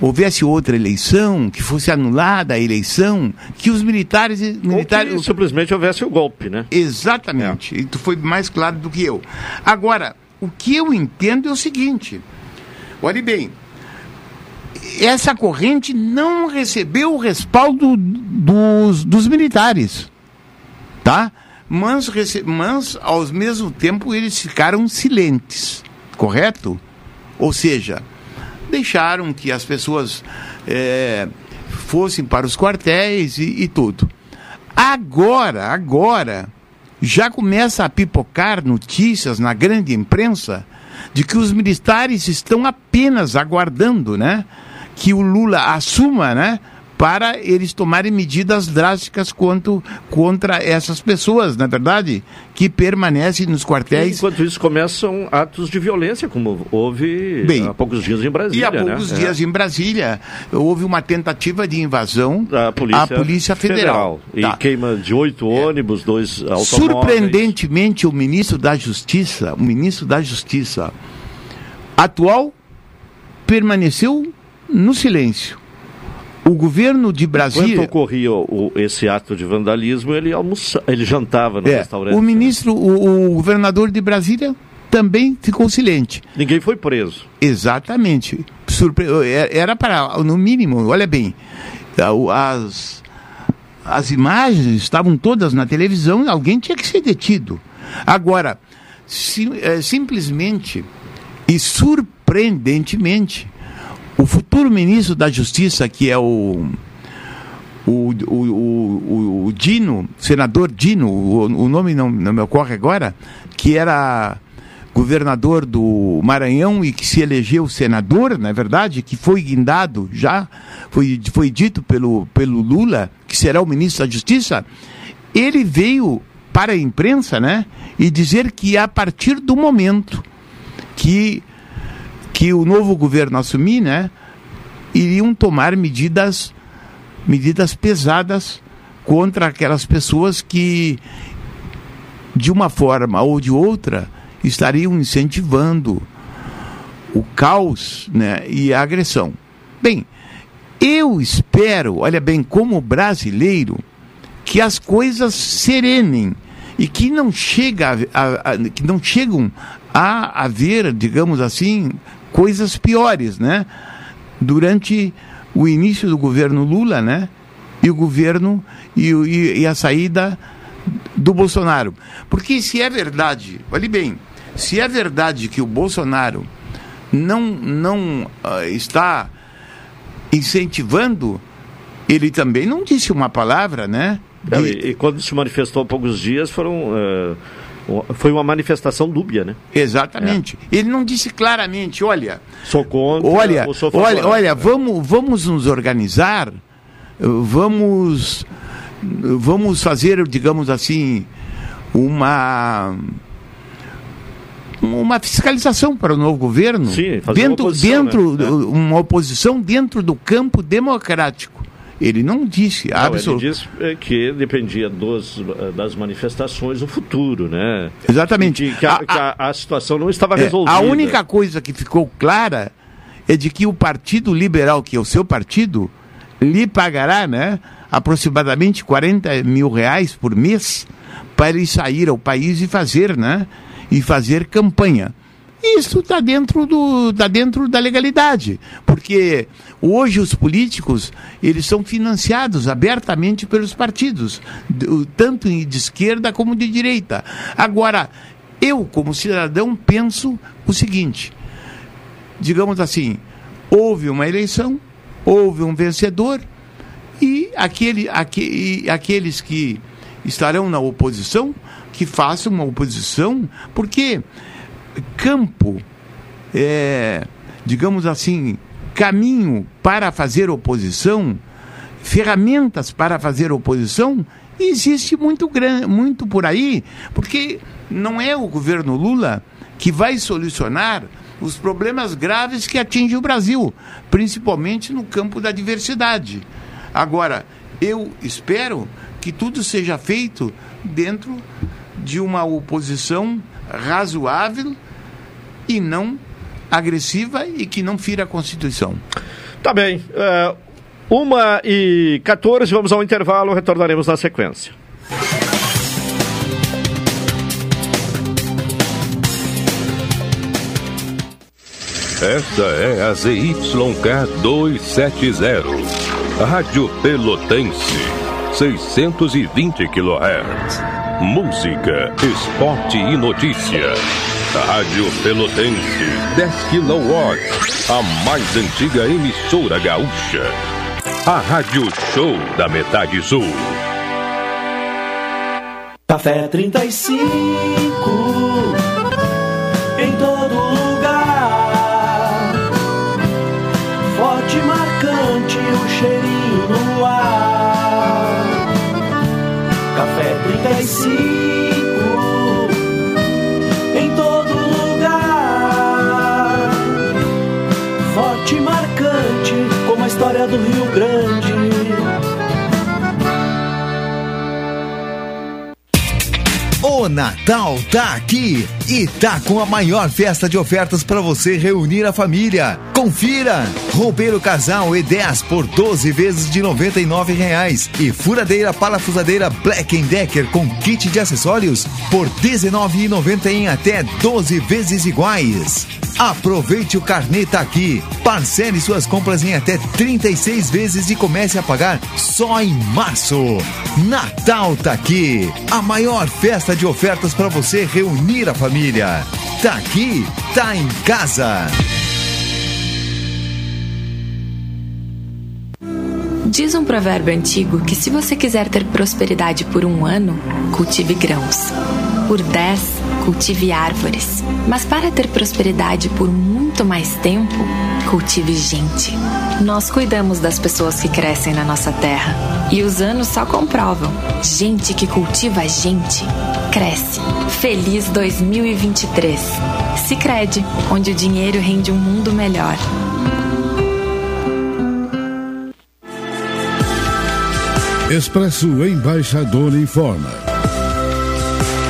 houvesse outra eleição, que fosse anulada a eleição, que os militares, militares Ou simplesmente houvesse o golpe, né? Exatamente. É. E tu foi mais claro do que eu. Agora, o que eu entendo é o seguinte. Olhe bem, essa corrente não recebeu o respaldo dos, dos militares, tá? Mas, mas, ao mesmo tempo, eles ficaram silentes, correto? Ou seja, deixaram que as pessoas é, fossem para os quartéis e, e tudo. Agora, agora, já começa a pipocar notícias na grande imprensa de que os militares estão apenas aguardando, né? que o Lula assuma, né? Para eles tomarem medidas drásticas quanto, contra essas pessoas, na é verdade, que permanecem nos quartéis. Enquanto isso, começam atos de violência, como houve Bem, há poucos dias em Brasília. E há poucos né? dias é. em Brasília houve uma tentativa de invasão da Polícia, à Polícia Federal. Federal. Tá. E queima de oito é. ônibus, dois automóveis. Surpreendentemente, o ministro da Justiça, o ministro da Justiça atual, permaneceu no silêncio. O governo de Brasília. Enquanto ocorria o, esse ato de vandalismo, ele, almoça, ele jantava no é, restaurante. O ministro, o, o governador de Brasília também ficou silente. Ninguém foi preso. Exatamente. Surpre... Era para, no mínimo, olha bem, as, as imagens estavam todas na televisão, alguém tinha que ser detido. Agora, sim, é, simplesmente e surpreendentemente, o futuro ministro da Justiça, que é o o, o, o, o Dino, senador Dino, o, nome não, não me ocorre agora, que era governador do Maranhão e que se elegeu senador, na é verdade, que foi guindado já, foi, foi dito pelo, pelo Lula, que será o ministro da Justiça, ele veio para a imprensa né, e dizer que a partir do momento que que o novo governo assumir, né, iriam tomar medidas medidas pesadas contra aquelas pessoas que de uma forma ou de outra estariam incentivando o caos, né, e a agressão. Bem, eu espero, olha bem, como brasileiro, que as coisas serenem e que não chega a, a, que não chegam a haver, digamos assim, coisas piores, né? Durante o início do governo Lula, né? E o governo e, e, e a saída do Bolsonaro. Porque se é verdade, olhe bem, se é verdade que o Bolsonaro não, não uh, está incentivando, ele também não disse uma palavra, né? Não, e, e, quando se manifestou há poucos dias, foram, uh, foi uma manifestação dúbia, né? Exatamente. É. Ele não disse claramente, olha... Sou contra olha, sou Olha, olha vamos, vamos nos organizar, vamos, vamos fazer, digamos assim, uma uma fiscalização para o novo governo Sim, dentro, uma oposição, dentro né? uma oposição dentro do campo democrático. Ele não disse não, Ele disse é, que dependia dos, das manifestações do futuro, né? Exatamente. Que, a, a, que a, a, situação não estava é, resolvida. A única coisa que ficou clara é de que o Partido Liberal, que é o seu partido, lhe pagará, né, aproximadamente 40 mil reais por mês para ele sair ao país e fazer, né, e fazer campanha. Isso está dentro, do, tá dentro da legalidade, porque hoje os políticos eles são financiados abertamente pelos partidos, tanto de esquerda como de direita. Agora, eu como cidadão penso o seguinte, digamos assim, houve uma eleição, houve um vencedor e aquele, aquele, aqueles que estarão na oposição que façam uma oposição, porque campo, é, digamos assim, caminho para fazer oposição, ferramentas para fazer oposição, existe muito, muito por aí, porque não é o governo Lula que vai solucionar os problemas graves que atingem o Brasil, principalmente no campo da diversidade. Agora, eu espero que tudo seja feito dentro de uma oposição razoável e não agressiva e que não fira a Constituição. Tá bem. Uh, uma e 14, vamos ao intervalo, retornaremos na sequência. Esta é a ZYK 270, Rádio Pelotense, 620 kHz. Música, esporte e notícia. Rádio Pelotense, 10 kW. A mais antiga emissora gaúcha. A Rádio Show da Metade Sul. Café 35. Em todo lugar. Forte, marcante, o cheirinho no ar. Café 35 do Rio Grande. O Natal tá aqui e tá com a maior festa de ofertas para você reunir a família. Confira! Roupeiro casal E10 por 12 vezes de 99 reais e furadeira parafusadeira Black Decker com kit de acessórios por R$ 19,90 em até 12 vezes iguais. Aproveite o carnê tá aqui. Parcele suas compras em até 36 vezes e comece a pagar só em março. Natal tá aqui. A maior festa de ofertas para você reunir a família. Tá aqui, tá em casa. Diz um provérbio antigo que se você quiser ter prosperidade por um ano, cultive grãos. Por dez, cultive árvores. Mas para ter prosperidade por muito mais tempo, cultive gente. Nós cuidamos das pessoas que crescem na nossa terra. E os anos só comprovam. Gente que cultiva gente, cresce. Feliz 2023. Sicredi, onde o dinheiro rende um mundo melhor. Expresso Embaixador informa.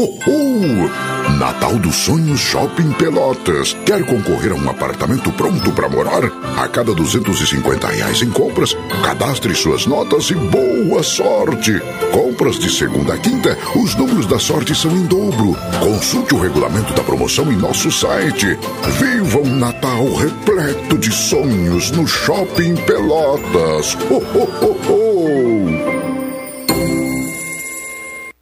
Ho, ho! Natal dos Sonhos Shopping Pelotas. Quer concorrer a um apartamento pronto para morar? A cada 250 reais em compras, cadastre suas notas e boa sorte! Compras de segunda a quinta, os números da sorte são em dobro. Consulte o regulamento da promoção em nosso site. Viva um Natal repleto de sonhos no Shopping Pelotas. Ho, ho, ho, ho!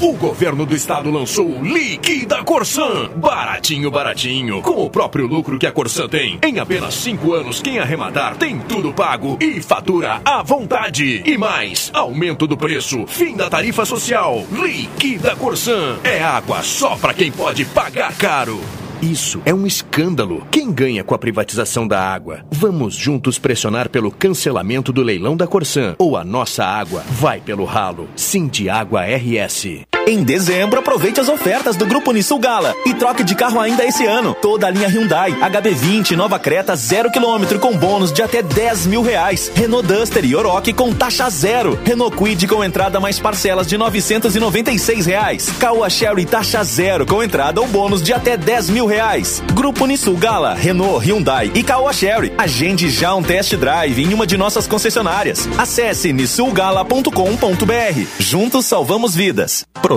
O governo do estado lançou o Liquida Corsan. Baratinho, baratinho. Com o próprio lucro que a Corsan tem. Em apenas cinco anos, quem arrematar tem tudo pago e fatura à vontade. E mais, aumento do preço, fim da tarifa social. Liquida Corsan. É água só para quem pode pagar caro. Isso é um escândalo. Quem ganha com a privatização da água? Vamos juntos pressionar pelo cancelamento do leilão da Corsan ou a nossa água vai pelo ralo. Cindy Água RS. Em dezembro, aproveite as ofertas do Grupo Nissul Gala e troque de carro ainda esse ano. Toda a linha Hyundai, HB20 Nova Creta 0km com bônus de até 10 mil reais. Renault Duster e Oroch com taxa zero. Renault Quid com entrada mais parcelas de 996 reais. Caoa Sherry taxa zero com entrada ou bônus de até 10 mil reais. Grupo Nissul Gala, Renault, Hyundai e Caoa Sherry. Agende já um test drive em uma de nossas concessionárias. Acesse nissulgala.com.br. Juntos salvamos vidas.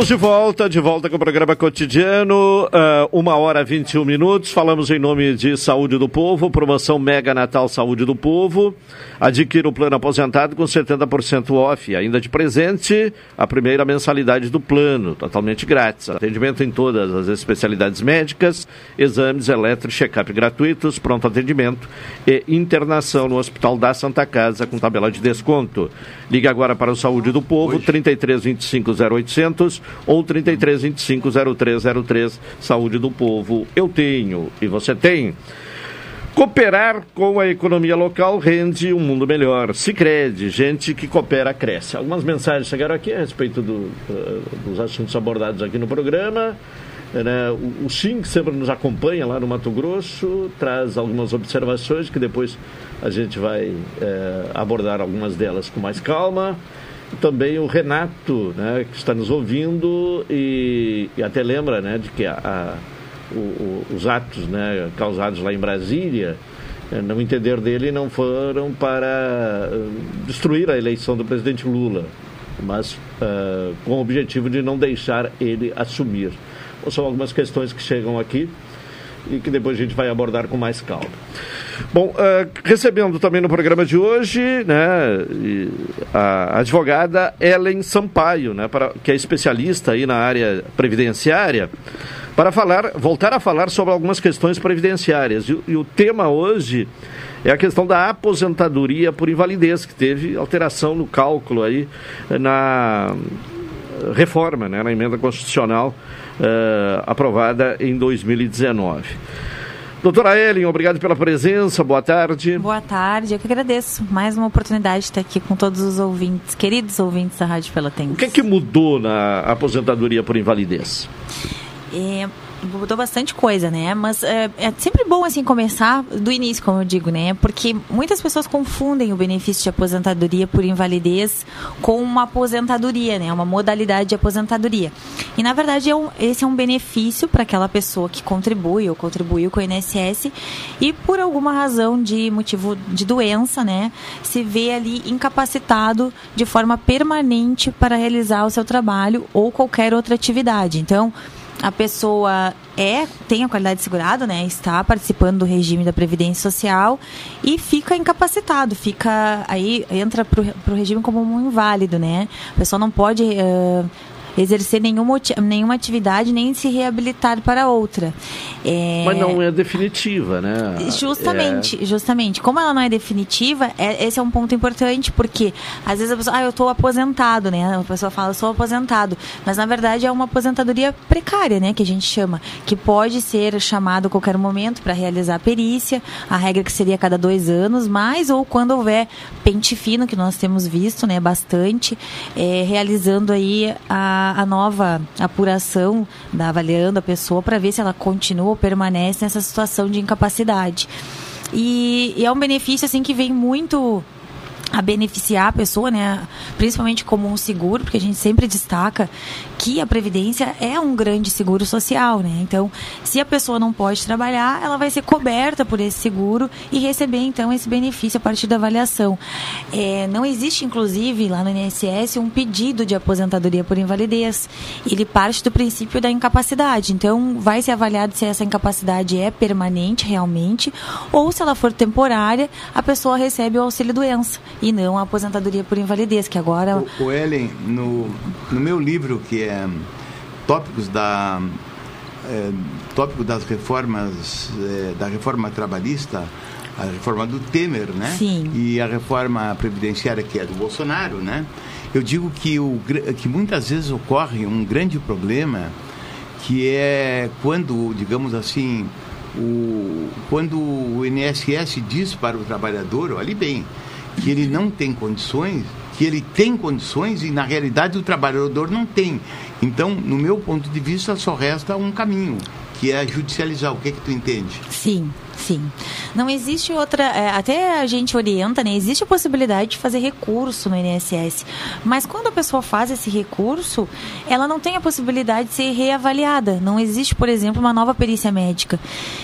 Estamos de volta, de volta com o programa cotidiano, uh, uma hora 21 minutos. Falamos em nome de Saúde do Povo, promoção Mega Natal Saúde do Povo. Adquira o plano aposentado com 70% off. Ainda de presente, a primeira mensalidade do plano, totalmente grátis. Atendimento em todas as especialidades médicas, exames eletro check-up gratuitos, pronto atendimento e internação no Hospital da Santa Casa com tabela de desconto. Ligue agora para o Saúde do Povo, 33 25 0800 ou 33 25 0303. Saúde do Povo, eu tenho e você tem. Cooperar com a economia local rende um mundo melhor. Se crede, gente que coopera cresce. Algumas mensagens chegaram aqui a respeito do, uh, dos assuntos abordados aqui no programa. Né? O, Sim, que sempre nos acompanha lá no Mato Grosso, traz algumas observações que depois a gente vai é, abordar algumas delas com mais calma. Também o Renato, né, que está nos ouvindo e, e até lembra né, de que a, a, o, os atos né, causados lá em Brasília, é, no entender dele, não foram para destruir a eleição do presidente Lula, mas uh, com o objetivo de não deixar ele assumir. São algumas questões que chegam aqui e que depois a gente vai abordar com mais calma. Bom, uh, recebendo também no programa de hoje né, a advogada Ellen Sampaio, né, para, que é especialista aí na área previdenciária, para falar, voltar a falar sobre algumas questões previdenciárias. E, e o tema hoje é a questão da aposentadoria por invalidez, que teve alteração no cálculo aí na reforma, né, na emenda constitucional uh, aprovada em 2019. Doutora Ellen, obrigado pela presença, boa tarde. Boa tarde, eu que agradeço. Mais uma oportunidade de estar aqui com todos os ouvintes, queridos ouvintes da Rádio Pelotense. O que é que mudou na aposentadoria por invalidez? É, mudou bastante coisa, né? Mas é, é, sempre bom, assim, começar do início, como eu digo, né? Porque muitas pessoas confundem o benefício de aposentadoria por invalidez com uma aposentadoria, né? Uma modalidade de aposentadoria. E, na verdade, é um, esse é um benefício para aquela pessoa que contribui ou contribuiu com o INSS e, por alguma razão de motivo de doença, né? Se vê ali incapacitado de forma permanente para realizar o seu trabalho ou qualquer outra atividade. Então, a pessoa é tem a qualidade segurada, né? Está participando do regime da previdência social e fica incapacitado, fica aí entra para o regime como um inválido, né? A pessoa não pode uh, exercer nenhuma, nenhuma atividade nem se reabilitar para outra. É... Mas não é definitiva, né? Justamente, é... justamente. Como ela não é definitiva, é, esse é um ponto importante, porque às vezes a pessoa, ah, eu estou aposentado, né? A pessoa fala, eu sou aposentado. Mas na verdade é uma aposentadoria precária, né? Que a gente chama, que pode ser chamado a qualquer momento para realizar a perícia, a regra que seria a cada dois anos, mais ou quando houver pente fino, que nós temos visto, né? Bastante, é, realizando aí a a, nova apuração, da, avaliando a pessoa para ver se ela continua ou permanece nessa situação de incapacidade. E, e é um benefício assim que vem muito a beneficiar a pessoa, né? Principalmente como um seguro, porque a gente sempre destaca que a previdência é um grande seguro social, né? Então, se a pessoa não pode trabalhar, ela vai ser coberta por esse seguro e receber então esse benefício a partir da avaliação. É, não existe, inclusive, lá no INSS um pedido de aposentadoria por invalidez. Ele parte do princípio da incapacidade. Então, vai ser avaliado se essa incapacidade é permanente realmente ou se ela for temporária, a pessoa recebe o auxílio doença e não a aposentadoria por invalidez, que agora... O, o Ellen, no, no meu livro, que é Tópicos da... É, tópico das reformas, é, da reforma trabalhista, a reforma do Temer, né? Sim. E a reforma previdenciária que é do Bolsonaro, né? Eu digo que, o, que muitas vezes ocorre um grande problema que é quando, digamos assim, o, quando o INSS diz para o trabalhador, olhe bem, que ele não tem condições, que ele tem condições e na realidade o trabalhador não tem. Então, no meu ponto de vista, só resta um caminho, que é judicializar. O que é que tu entende? Sim, Sim. Não existe outra. é, até a gente orienta, né? Existe a possibilidade de fazer recurso no INSS. Mas quando a pessoa faz esse recurso, ela não tem a possibilidade de ser reavaliada. Não existe, por exemplo, uma nova perícia médica.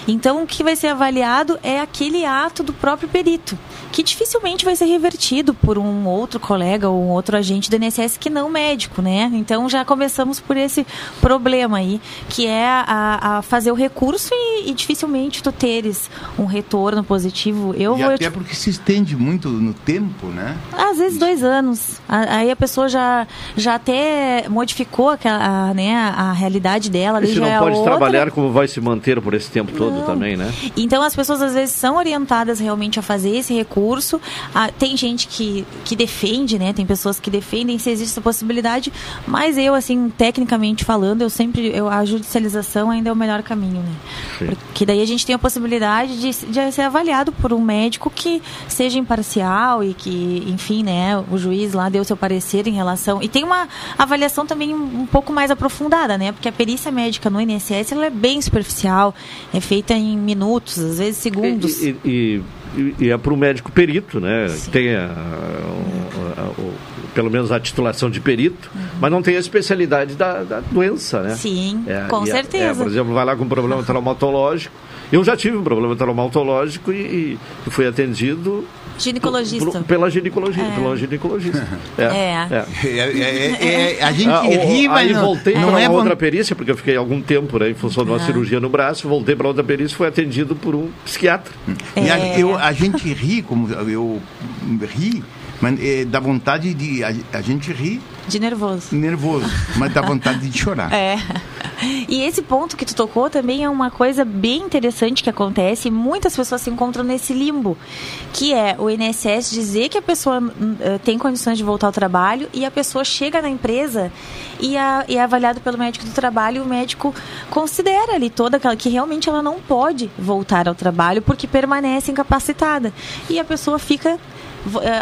Então, o que vai ser avaliado é aquele ato do próprio perito, que dificilmente vai ser revertido por um outro colega ou um outro agente do INSS que não médico, né? Então, já começamos por esse problema aí, que é a, a fazer o recurso e, e dificilmente tu teres um retorno positivo. Eu e vou até porque se estende muito no tempo, né? às vezes dois anos. A- Aí a pessoa já, já até modificou aquela, a, né, a realidade dela. E se não é pode outra. trabalhar, como vai se manter por esse tempo todo Não. também, né? Então as pessoas às vezes são orientadas realmente a fazer esse recurso. Ah, tem gente que, que defende, né? Tem pessoas que defendem se existe essa possibilidade, mas eu, assim, tecnicamente falando, eu sempre. Eu, a judicialização ainda é o melhor caminho, né? Sim. Porque daí a gente tem a possibilidade de, de ser avaliado por um médico que seja imparcial e que, enfim, né, o juiz lá deu seu parecer em relação. E tem uma avaliação também um, um pouco mais aprofundada, né? Porque a perícia médica no INSS ela é bem superficial, é feita em minutos, às vezes segundos. E, e- e- e é para o médico perito, né? Que Tem a- a- a- pelo menos a titulação de perito, mas não tem a especialidade da, da doença, né? Uhum. Sim, É, com e a- certeza. é, por exemplo, vai lá com um problema traumatológico. Eu já tive um problema traumatológico e, e fui atendido Ginecologista. por- pela ginecologista. É. Pela ginecologista. É. É. É, é, a gente Ah, ri, mas aí não, voltei não para é uma outra perícia, porque eu fiquei algum tempo né, em função de uma Ah. cirurgia no braço, voltei para outra perícia e fui atendido por um psiquiatra. E a, É. eu, a gente ri, como eu ri, mas é, dá vontade de. A, a gente ri De nervoso. nervoso, mas dá vontade de chorar. É. E esse ponto que tu tocou também é uma coisa bem interessante que acontece e muitas pessoas se encontram nesse limbo, que é o INSS dizer que a pessoa eh, tem condições de voltar ao trabalho e a pessoa chega na empresa e, a- e é avaliado pelo médico do trabalho e o médico considera ali toda aquela que realmente ela não pode voltar ao trabalho porque permanece incapacitada. E a pessoa fica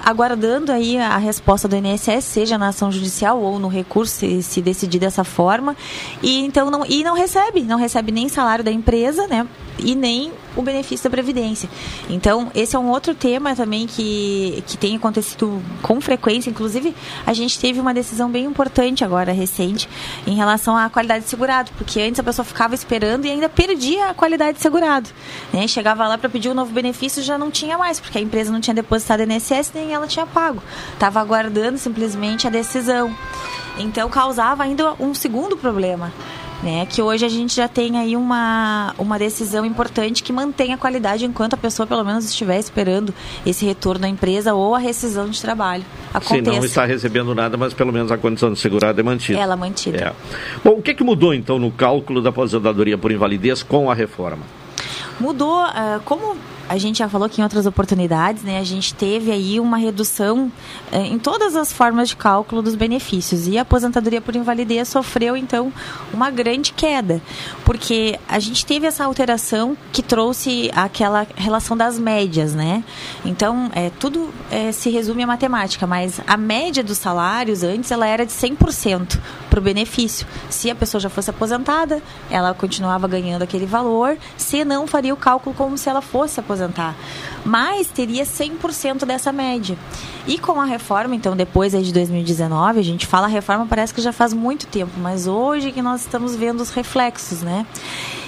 aguardando aí a resposta do INSS, seja na ação judicial ou no recurso, se, se decidir dessa forma, e então não, e não recebe, não recebe nem salário da empresa, né? E nem o benefício da Previdência. Então, esse é um outro tema também que, que tem acontecido com frequência. Inclusive, a gente teve uma decisão bem importante agora, recente, em relação à qualidade de segurado, porque antes a pessoa ficava esperando e ainda perdia a qualidade de segurado. Né? Chegava lá para pedir um novo benefício já não tinha mais, porque a empresa não tinha depositado INSS nem ela tinha pago. Estava aguardando simplesmente a decisão. Então, causava ainda um segundo problema. Né, que hoje a gente já tem aí uma, uma decisão importante que mantém a qualidade enquanto a pessoa pelo menos estiver esperando esse retorno à empresa ou a rescisão de trabalho. Se Aconteça. não está recebendo nada, mas pelo menos a condição de segurado é mantida. Ela mantida. É. Bom, o que, que mudou então no cálculo da aposentadoria por invalidez com a reforma? Mudou, ah, como a gente já falou aqui em outras oportunidades, né? A gente teve aí uma redução eh, em todas as formas de cálculo dos benefícios. E a aposentadoria por invalidez sofreu, então, uma grande queda. Porque a gente teve essa alteração que trouxe aquela relação das médias, né? Então, é, tudo eh, se resume à matemática, mas a média dos salários antes ela era de 100% para o benefício. Se a pessoa já fosse aposentada, ela continuava ganhando aquele valor, se não, faria o cálculo como se ela fosse aposentar. Mas teria 100% dessa média. E com a reforma, então, depois aí de 2019, a gente fala reforma parece que já faz muito tempo, mas hoje que nós estamos vendo os reflexos, né?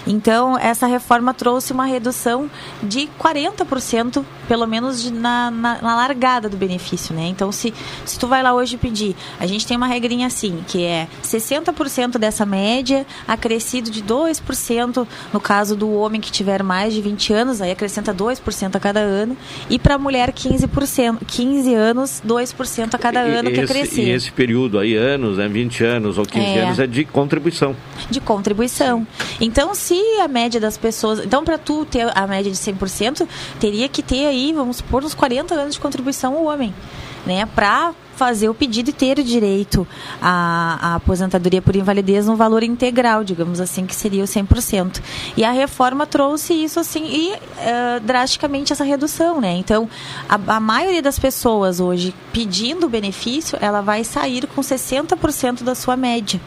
Então, essa reforma trouxe uma redução de 40%, pelo menos de- na, na, na largada do benefício, né? Então, se, se tu vai lá hoje pedir, a gente tem uma regrinha assim, que é 60% dessa média, acrescido de 2%, no caso do homem que tiver mais de 20 anos, aí acrescenta 2% a cada ano, e para a mulher 15%, 15 anos, 2% a cada ano que esse, acrescer. E esse período aí, anos, né, 20 anos ou 15 É. anos, é de contribuição. de contribuição. Então, se a média das pessoas. Então, para tu ter a média de 100%, teria que ter aí, vamos supor, uns 40 anos de contribuição o homem, né? Para fazer o pedido e ter direito à, à aposentadoria por invalidez no valor integral, digamos assim, que seria o 100%. E a reforma trouxe isso assim e eh, drasticamente essa redução, né? Então, a, a maioria das pessoas hoje pedindo o benefício, ela vai sair com 60% da sua média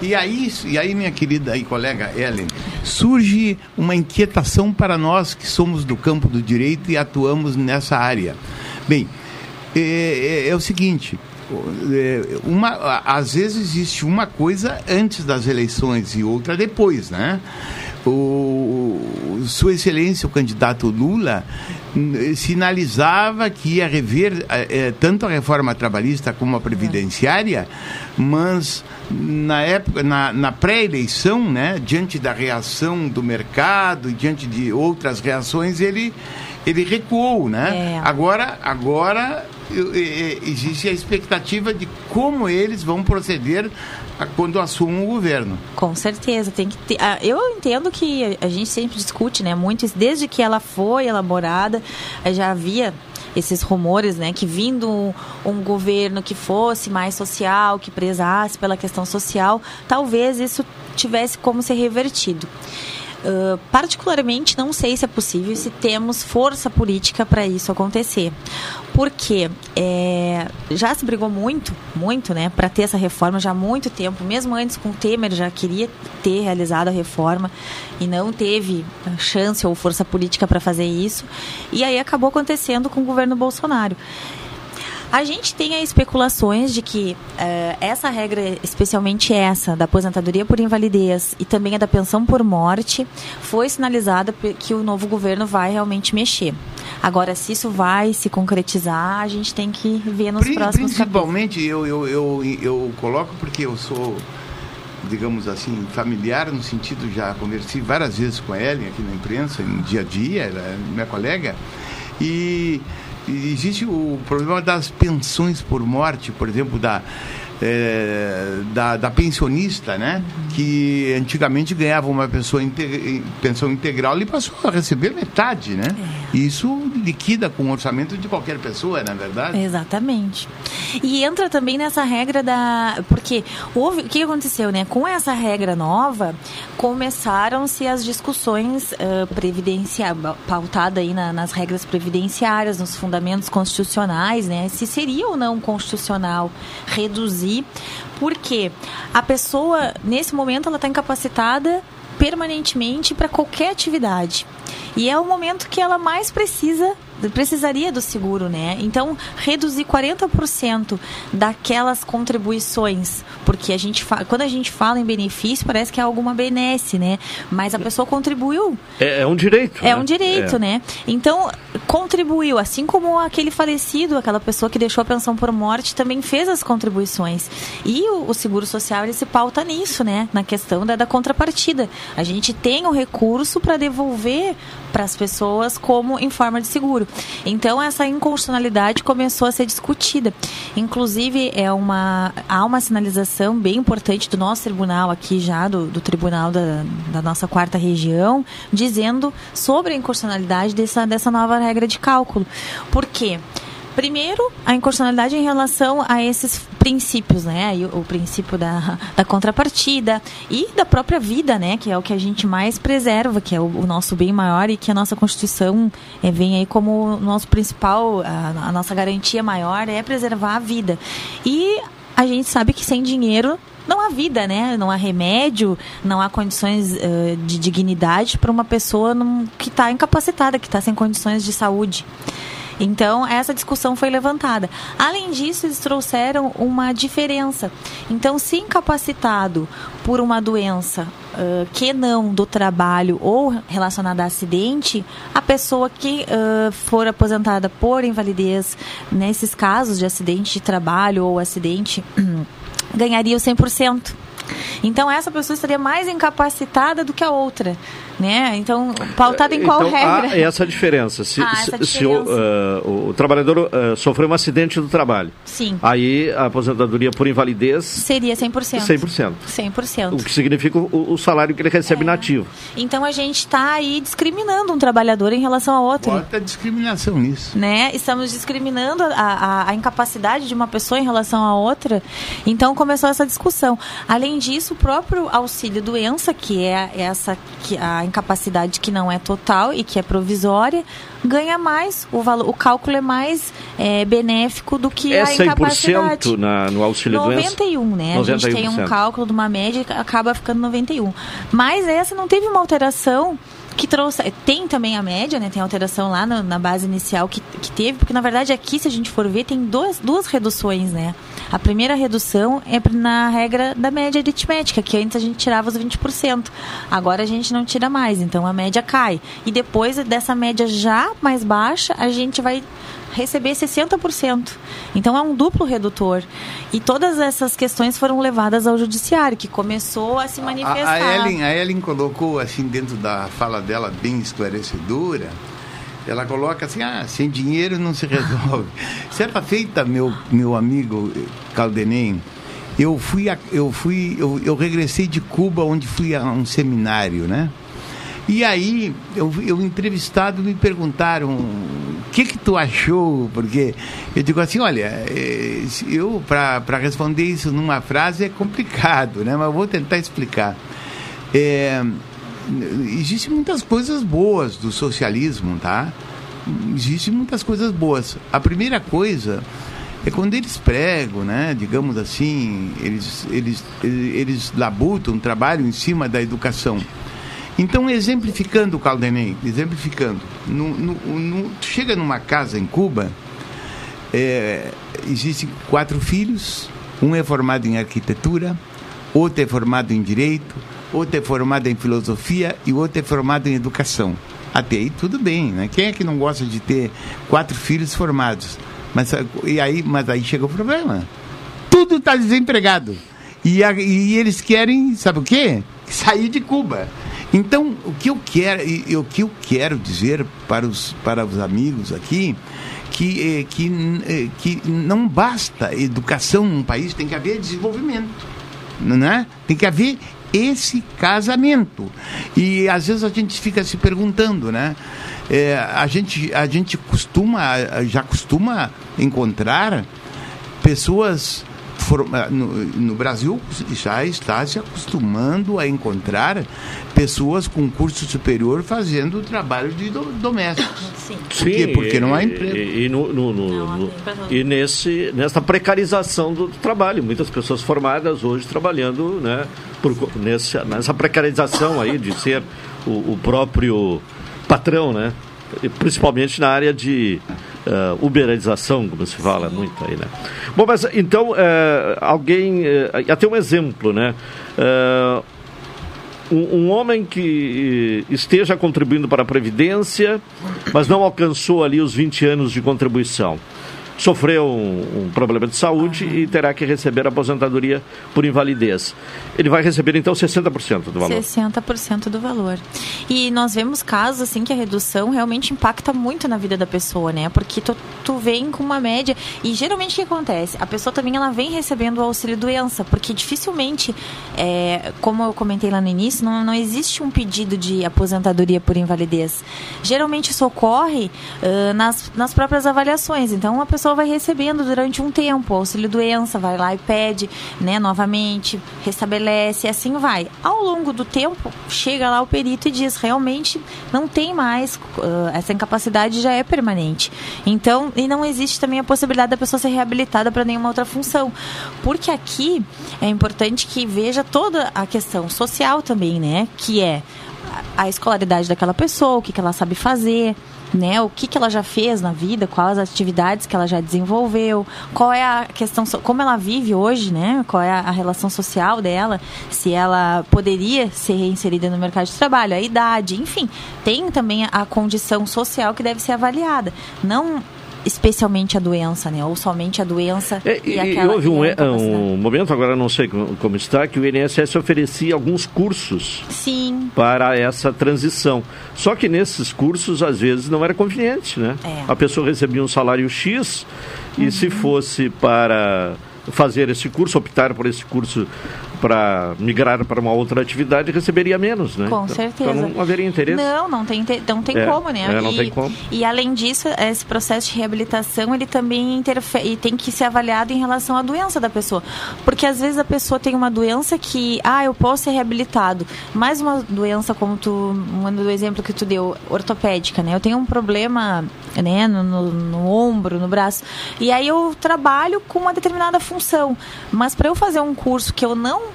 E aí, e aí, minha querida e colega Ellen, surge uma inquietação para nós que somos do campo do direito e atuamos nessa área. Bem, é, é, é o seguinte, é, uma, às vezes existe uma coisa antes das eleições e outra depois, né? O, Sua Excelência, o candidato Lula, sinalizava que ia rever é, tanto a reforma trabalhista como a previdenciária, mas na época, na, na pré-eleição, né, diante da reação do mercado diante de outras reações, ele ele recuou, né? É. Agora, agora existe a expectativa de como eles vão proceder quando assumam o governo. Com certeza, tem que ter. Eu entendo que a gente sempre discute, né? Muito desde que ela foi elaborada, eh, já havia esses rumores, né, que vindo um, um, governo que fosse mais social, que prezasse pela questão social, talvez isso tivesse como ser revertido. Uh, particularmente, não sei se é possível, se temos força política para isso acontecer. Porque é, já se brigou muito, muito, né, para ter essa reforma já há muito tempo. Mesmo antes com o Temer já queria ter realizado a reforma e não teve chance ou força política para fazer isso. E aí acabou acontecendo com o governo Bolsonaro. A gente tem especulações de que uh, essa regra, especialmente essa, da aposentadoria por invalidez e também a da pensão por morte, foi sinalizada que o novo governo vai realmente mexer. Agora, se isso vai se concretizar, a gente tem que ver nos Pri próximos Principalmente, eu, eu, eu, eu coloco porque eu sou digamos assim, familiar, no sentido, já conversei várias vezes com ela aqui na imprensa, no dia a dia, ela é minha colega, e existe o problema das pensões por morte, por exemplo, da, é, da, da, pensionista, né? Que antigamente ganhava uma pessoa pensão integral e passou a receber metade, né? É. Isso liquida com o orçamento de qualquer pessoa, na é verdade? Exatamente. E entra também nessa regra da. Porque houve. O que aconteceu, né? Com essa regra nova, começaram-se as discussões uh, previdenciárias, pautada aí na, nas regras previdenciárias, nos fundamentos constitucionais, né? Se seria ou não constitucional reduzir, porque a pessoa, nesse momento, ela está incapacitada permanentemente para qualquer atividade. E é o momento que ela mais precisa precisaria do seguro, né? Então, reduzir 40% daquelas contribuições, porque a gente quando a gente fala em benefício, parece que é alguma benesse, né? Mas a pessoa contribuiu. É, é um direito. É né? um direito, é. né? Então, contribuiu, assim como aquele falecido, aquela pessoa que deixou a pensão por morte, também fez as contribuições. E o, o seguro social, ele se pauta nisso, né? Na questão da, da contrapartida. A gente tem o recurso para devolver para as pessoas como em forma de seguro. Então essa inconstitucionalidade começou a ser discutida. Inclusive é uma há uma sinalização bem importante do nosso tribunal aqui já do, do tribunal da, da nossa quarta região dizendo sobre a inconstitucionalidade dessa dessa nova regra de cálculo. Por quê? Primeiro, a inconstitucionalidade em relação a esses princípios, né? O, o princípio da, da contrapartida e da própria vida, né? Que é o que a gente mais preserva, que é o, o nosso bem maior e que a nossa Constituição é, vem aí como nosso principal, a, a nossa garantia maior é preservar a vida. E a gente sabe que sem dinheiro não há vida, né? Não há remédio, não há condições uh, de dignidade para uma pessoa num, que está incapacitada, que está sem condições de saúde. Então, essa discussão foi levantada. Além disso, eles trouxeram uma diferença. Então, se incapacitado por uma doença uh, que não do trabalho ou relacionada a acidente, a pessoa que uh, for aposentada por invalidez, nesses casos de acidente de trabalho ou acidente, ganharia o 100%. Então essa pessoa estaria mais incapacitada do que a outra, né? Então pautada em qual então, regra? Há essa diferença. Se, ah, essa diferença. se o, uh, o, trabalhador uh, sofreu um acidente do trabalho, sim. Aí a aposentadoria por invalidez seria 100%. 100%. 100%. O que significa o, o salário que ele recebe é. nativo. Então a gente está aí discriminando um trabalhador em relação a outro. Bota discriminação nisso. Né? Estamos discriminando a, a, a incapacidade de uma pessoa em relação a outra. Então começou essa discussão. Além disso, o próprio auxílio doença, que é essa que a incapacidade que não é total e que é provisória, ganha mais, o, valor, o cálculo é mais é, benéfico do que é a incapacidade. 100% na, no auxílio 91, doença? né? A gente tem um 91%. cálculo de uma média que acaba ficando 91. Mas essa não teve uma alteração que trouxe. Tem também a média, né? Tem alteração lá na, na base inicial que, que teve, porque na verdade aqui, se a gente for ver, tem duas, duas reduções, né? A primeira redução é na regra da média aritmética, que antes a gente tirava os 20%. Agora a gente não tira mais, então a média cai. E depois dessa média já mais baixa, a gente vai receber 60%. Então é um duplo redutor. E todas essas questões foram levadas ao judiciário, que começou a se manifestar. A, a, Ellen, a Ellen colocou assim dentro da fala dela bem esclarecedora. Ela coloca assim, ah, sem dinheiro não se resolve. Certa feita, meu, meu amigo Caldenem, eu fui, a, eu fui, eu, eu regressei de Cuba, onde fui a um seminário, né? E aí, eu, eu entrevistado me perguntaram o que que tu achou, porque eu digo assim, olha, eh, eu para responder isso numa frase é complicado, né? Mas eu vou tentar explicar. É, existem muitas coisas boas do socialismo, tá? Existem muitas coisas boas. A primeira coisa é quando eles pregam, né? Digamos assim, eles eles eles labutam, trabalham em cima da educação. Então, exemplificando, Caldenei, exemplificando, no, no, no, chega numa casa em Cuba, é, existem quatro filhos, um é formado em arquitetura, outro é formado em direito, outro é formado em filosofia e outro é formado em educação. Até aí tudo bem, né? Quem é que não gosta de ter quatro filhos formados? Mas, e aí, mas aí chega o problema. Tudo está desempregado. E, a, e eles querem, sabe o quê? Sair de Cuba. Então, o que eu quero, o que eu quero dizer para os, para os amigos aqui, que, que, que não basta educação num país, tem que haver desenvolvimento. Não é? Tem que haver esse casamento. E às vezes a gente fica se perguntando, né? É, a, gente, a gente costuma, já costuma encontrar pessoas no, no, Brasil já está se acostumando a encontrar pessoas com curso superior fazendo trabalho de do, domésticos. Sim. Por quê? Porque não há emprego. E, e, no, no, no, e nesse, nessa precarização do trabalho. Muitas pessoas formadas hoje trabalhando né, por, nesse, nessa precarização aí de ser o, o próprio patrão, né? principalmente na área de uh, uberização, como se fala muito aí, né? Bom, mas então, uh, alguém, uh, até um exemplo, né? Um, um, homem que esteja contribuindo para a Previdência, mas não alcançou ali os 20 anos de contribuição sofreu um, um, problema de saúde uhum. e terá que receber aposentadoria por invalidez. Ele vai receber então 60% do valor. 60% do valor. E nós vemos casos assim que a redução realmente impacta muito na vida da pessoa, né? Porque tu, tu vem com uma média e geralmente o que acontece? A pessoa também ela vem recebendo o auxílio doença, porque dificilmente, é, como eu comentei lá no início, não, não existe um pedido de aposentadoria por invalidez. Geralmente isso ocorre uh, nas, nas próprias avaliações. Então a pessoa pessoa vai recebendo durante um tempo auxílio doença, vai lá e pede, né, novamente, restabelece, e assim vai. Ao longo do tempo, chega lá o perito e diz, realmente não tem mais, uh, essa incapacidade já é permanente. Então, e não existe também a possibilidade da pessoa ser reabilitada para nenhuma outra função. Porque aqui é importante que veja toda a questão social também, né, que é a escolaridade daquela pessoa, o que, que ela sabe fazer, né? O que, que ela já fez na vida, quais as atividades que ela já desenvolveu, qual é a questão, como ela vive hoje, né? Qual é a relação social dela, se ela poderia ser reinserida no mercado de trabalho, a idade, enfim, tem também a condição social que deve ser avaliada. Não especialmente a doença, né? Ou somente a doença é, e, e aquela... houve um, um momento, agora não sei como está, que o INSS oferecia alguns cursos Sim. para essa transição. Só que nesses cursos, às vezes, não era conveniente, né? É. A pessoa recebia um salário X e uhum. se fosse para fazer esse curso, optar por esse curso para migrar para uma outra atividade receberia menos, né? Com Então- certeza. Então não haveria interesse. Não, não tem, te- não tem É, como, né? é, não e, tem como. E além disso, esse processo de reabilitação, ele também interfere, e tem que ser avaliado em relação à doença da pessoa. Porque às vezes a pessoa tem uma doença que, ah, eu posso ser reabilitado. Mais uma doença, como tu, um do exemplo que tu deu, ortopédica, né? Eu tenho um problema, né, no, no, no ombro, no braço. E aí eu trabalho com uma determinada função. Mas para eu fazer um curso que eu não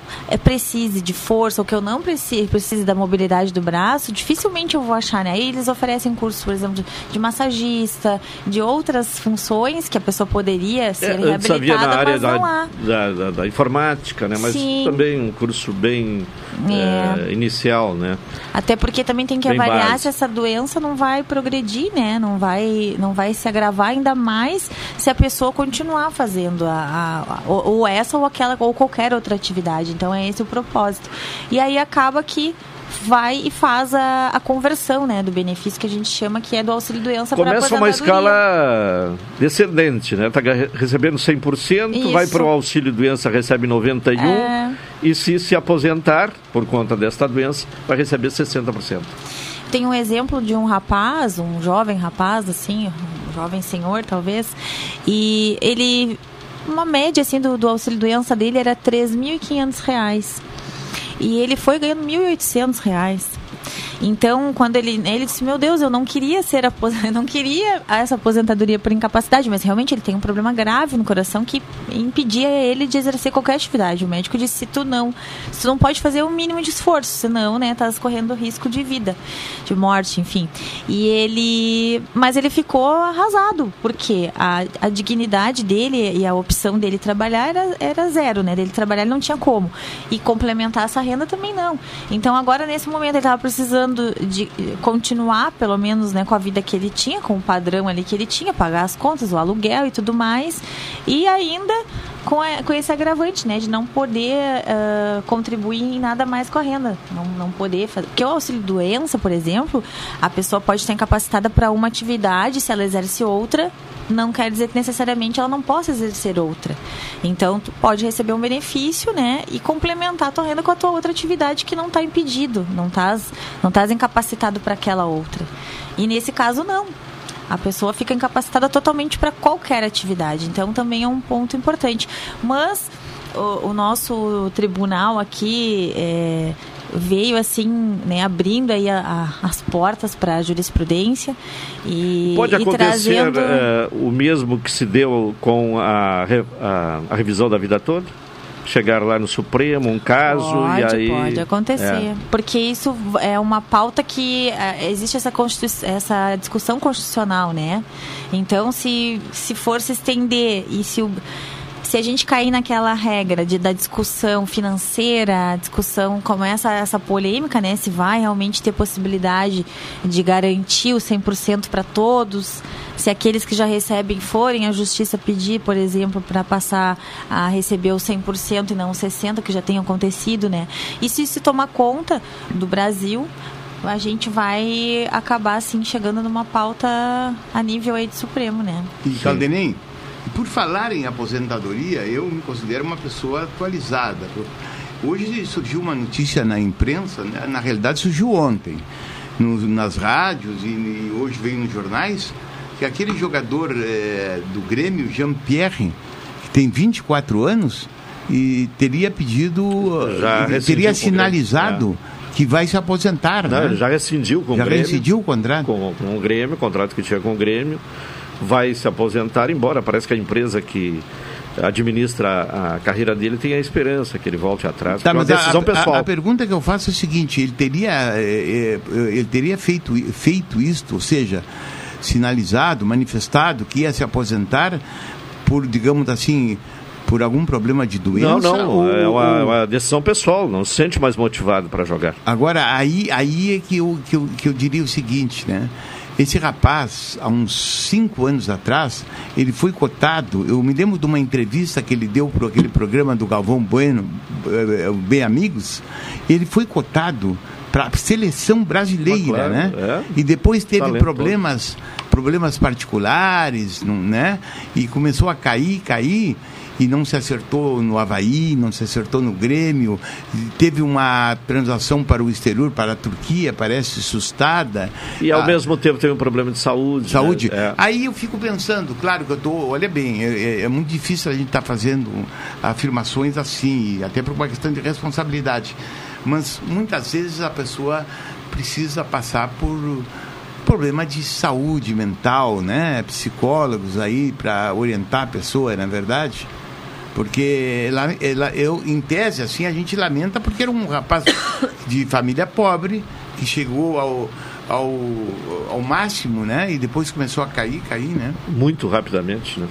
precise de força, ou que eu não precise, precise da mobilidade do braço, dificilmente eu vou achar, né? Aí eles oferecem cursos, por exemplo, de, de massagista, de outras funções que a pessoa poderia ser É, antes havia na reabilitada, área da, da, da- da informática, né? Mas Sim. também um curso bem É. eh, inicial, né? Até porque também tem que Bem avaliar base. se essa doença não vai progredir, né? Não vai, não vai se agravar ainda mais se a pessoa continuar fazendo a, a- a- ou essa ou aquela ou qualquer outra atividade. Então é esse o propósito. E aí acaba que vai e faz a, a conversão, né, do benefício que a gente chama que é do auxílio doença para Começa uma escala descendente, né? Tá ga- recebendo 100%, vai Isso. para o auxílio doença, recebe 91%, É. e se se aposentar por conta desta doença, vai receber 60%. Tem um exemplo de um rapaz, um jovem rapaz, assim, um jovem senhor, talvez, e ele, uma média, assim, do, do auxílio doença dele era 3.500 reais. E ele foi ganhando 1.800 reais. Então, quando ele, ele disse, meu Deus, eu não queria ser aposentado, não queria essa aposentadoria por incapacidade, mas realmente ele tem um problema grave no coração que impedia ele de exercer qualquer atividade. O médico disse, se tu não, tu não pode fazer o mínimo de esforço, senão, né, estás correndo risco de vida, de morte, enfim. E ele, mas ele ficou arrasado, porque a, a dignidade dele e a opção dele trabalhar era, era zero, né? Dele trabalhar ele não tinha como. E complementar essa renda também não. Então agora nesse momento ele estava precisando de continuar, pelo menos, né, com a vida que ele tinha, com o padrão ali que ele tinha, pagar as contas, o aluguel e tudo mais. E ainda com, a- com esse agravante, né, de não poder ah, contribuir em nada mais com a renda, não, não poder fazer. Porque o auxílio doença, por exemplo, a pessoa pode estar incapacitada para uma atividade, se ela exerce outra, não quer dizer que necessariamente ela não possa exercer outra. Então, tu pode receber um benefício, né, e complementar a tua renda com a tua outra atividade que não está impedido, não estás não incapacitado para aquela outra. E nesse caso não. A pessoa fica incapacitada totalmente para qualquer atividade. Então também é um ponto importante. Mas o, o nosso tribunal aqui é, veio assim, né, abrindo aí a- a- as portas para a jurisprudência e, Pode e acontecer trazendo... eh, o mesmo que se deu com a, a revisão da vida toda? Chegar lá no Supremo, um caso Pode, e aí... pode acontecer. É. Porque isso é uma pauta que é, existe essa, essa discussão constitucional, né? Então, se, se for se estender e se o. Se a gente cair naquela regra de, da discussão financeira, a discussão começa essa polêmica, né? Se vai realmente ter possibilidade de garantir o 100% para todos, se aqueles que já recebem forem à justiça pedir, por exemplo, para passar a receber o 100% e não o 60% que já tem acontecido, né? E se se tomar conta do Brasil, a gente vai acabar assim chegando numa pauta a nível aí de Supremo, né? E Caldenem, por falar em aposentadoria, eu me considero uma pessoa atualizada. Hoje surgiu uma notícia na imprensa, né? na realidade surgiu ontem, no- nas rádios e, e hoje veio nos jornais, que aquele jogador eh, do Grêmio, Jean-Pierre, que tem 24 anos, e teria pedido, Já eh, teria sinalizado que vai se aposentar. Não, né? já rescindiu com Já o Grêmio. rescindiu o contrato? Com, com o Grêmio, o contrato que tinha com o Grêmio. Vai se aposentar, embora parece que a empresa que administra a carreira dele tenha a esperança que ele volte atrás. Tá, é uma decisão a, pessoal. A, a pergunta que eu faço é o seguinte: ele teria, eh, eh, ele teria feito, feito isto, ou seja, sinalizado, manifestado que ia se aposentar por, digamos assim, por algum problema de doença? não, não, ou- é uma, ou- uma decisão pessoal, não se sente mais motivado para jogar. Agora, aí, aí é que eu, que, eu, que eu diria o seguinte, né? Esse rapaz, há uns cinco anos atrás, ele foi cotado. Eu me lembro de uma entrevista que ele deu para aquele programa do Galvão Bueno, eh, eh, Bem Amigos. Ele foi cotado para a seleção brasileira, Claro, né? é. E depois teve Talentoso. problemas, problemas particulares, não- né? E começou a cair, cair. E não se acertou no Havaí, não se acertou no Grêmio, teve uma transação para o exterior, para a Turquia, parece sustada. E ao Ah, mesmo tempo teve um problema de saúde. Saúde. né? É. Aí eu fico pensando, claro que eu tô, olha bem, é, é- é muito difícil a gente estar fazendo afirmações assim, até por uma questão de responsabilidade. Mas muitas vezes a pessoa precisa passar por problema de saúde mental, né? Psicólogos aí para orientar a pessoa, na verdade. Porque lá, ela- eu, em tese, assim, a gente lamenta porque era um rapaz de família pobre que chegou ao, ao, ao máximo, né? E depois começou a cair, cair, né? Muito rapidamente, né?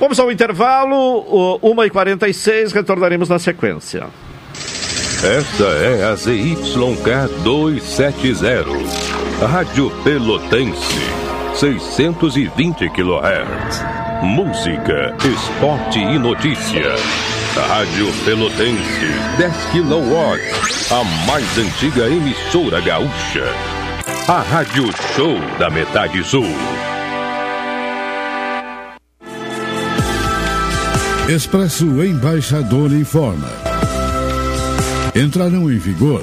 Vamos ao intervalo, o 1h46, retornaremos na sequência. Esta é a ZYK 270, Rádio Pelotense, 620 kHz. Música, esporte e notícia. Rádio Pelotense, 10 kW, a mais antiga emissora gaúcha. A Rádio Show da Metade Sul. Expresso Embaixador informa. Entrarão em vigor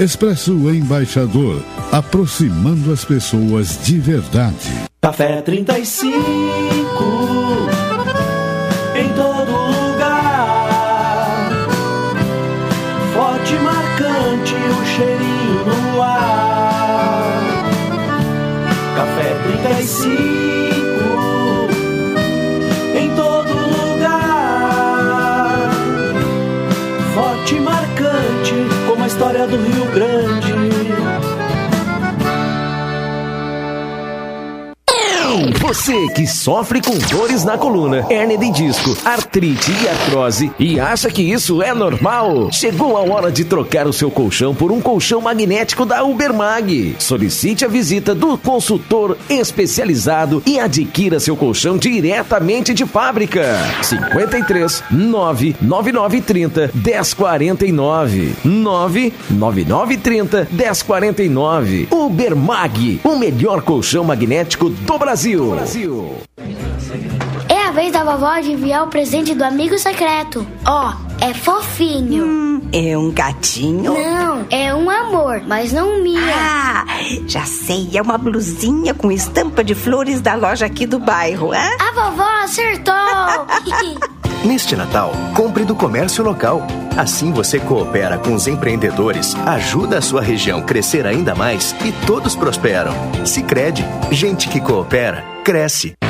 Expresso Embaixador, aproximando as pessoas de verdade. Café 35 em todo lugar. Forte, marcante, o cheirinho no ar. Café 35 do Rio Grande. Você que sofre com dores na coluna, hérnia de disco, artrite e artrose e acha que isso é normal? Chegou a hora de trocar o seu colchão por um colchão magnético da Ubermag. Solicite a visita do consultor especializado e adquira seu colchão diretamente de fábrica. 53 99930 1049 99930 1049 Ubermag, o melhor colchão magnético do Brasil. É a vez da vovó de enviar o presente do amigo secreto. Ó, é fofinho. É um gatinho? Não, é um amor, mas não minha. Ah, já sei, é uma blusinha com estampa de flores da loja aqui do bairro, é? A vovó acertou! Neste Natal, compre do comércio local. Assim você coopera com os empreendedores, ajuda a sua região crescer ainda mais e todos prosperam. Sicredi, gente que coopera, cresce.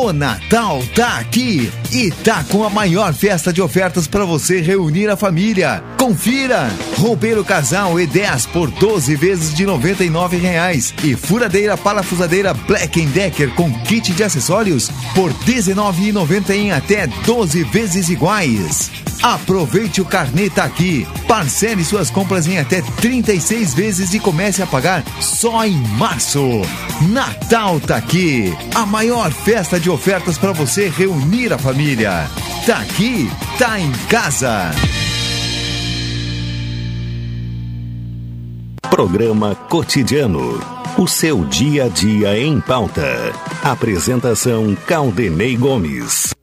O Natal tá aqui e tá com a maior festa de ofertas para você reunir a família. Confira! Roupeiro casal E10 por 12 vezes de 99 reais e furadeira parafusadeira Black Decker com kit de acessórios por R$ 19,90 em até 12 vezes iguais. Aproveite o carnê tá aqui. Parcele suas compras em até 36 vezes e comece a pagar só em março. Natal tá aqui. A maior festa de ofertas para você reunir a família. Tá aqui, tá em casa. Programa Cotidiano. O seu dia a dia em pauta. Apresentação Caldenei Gomes.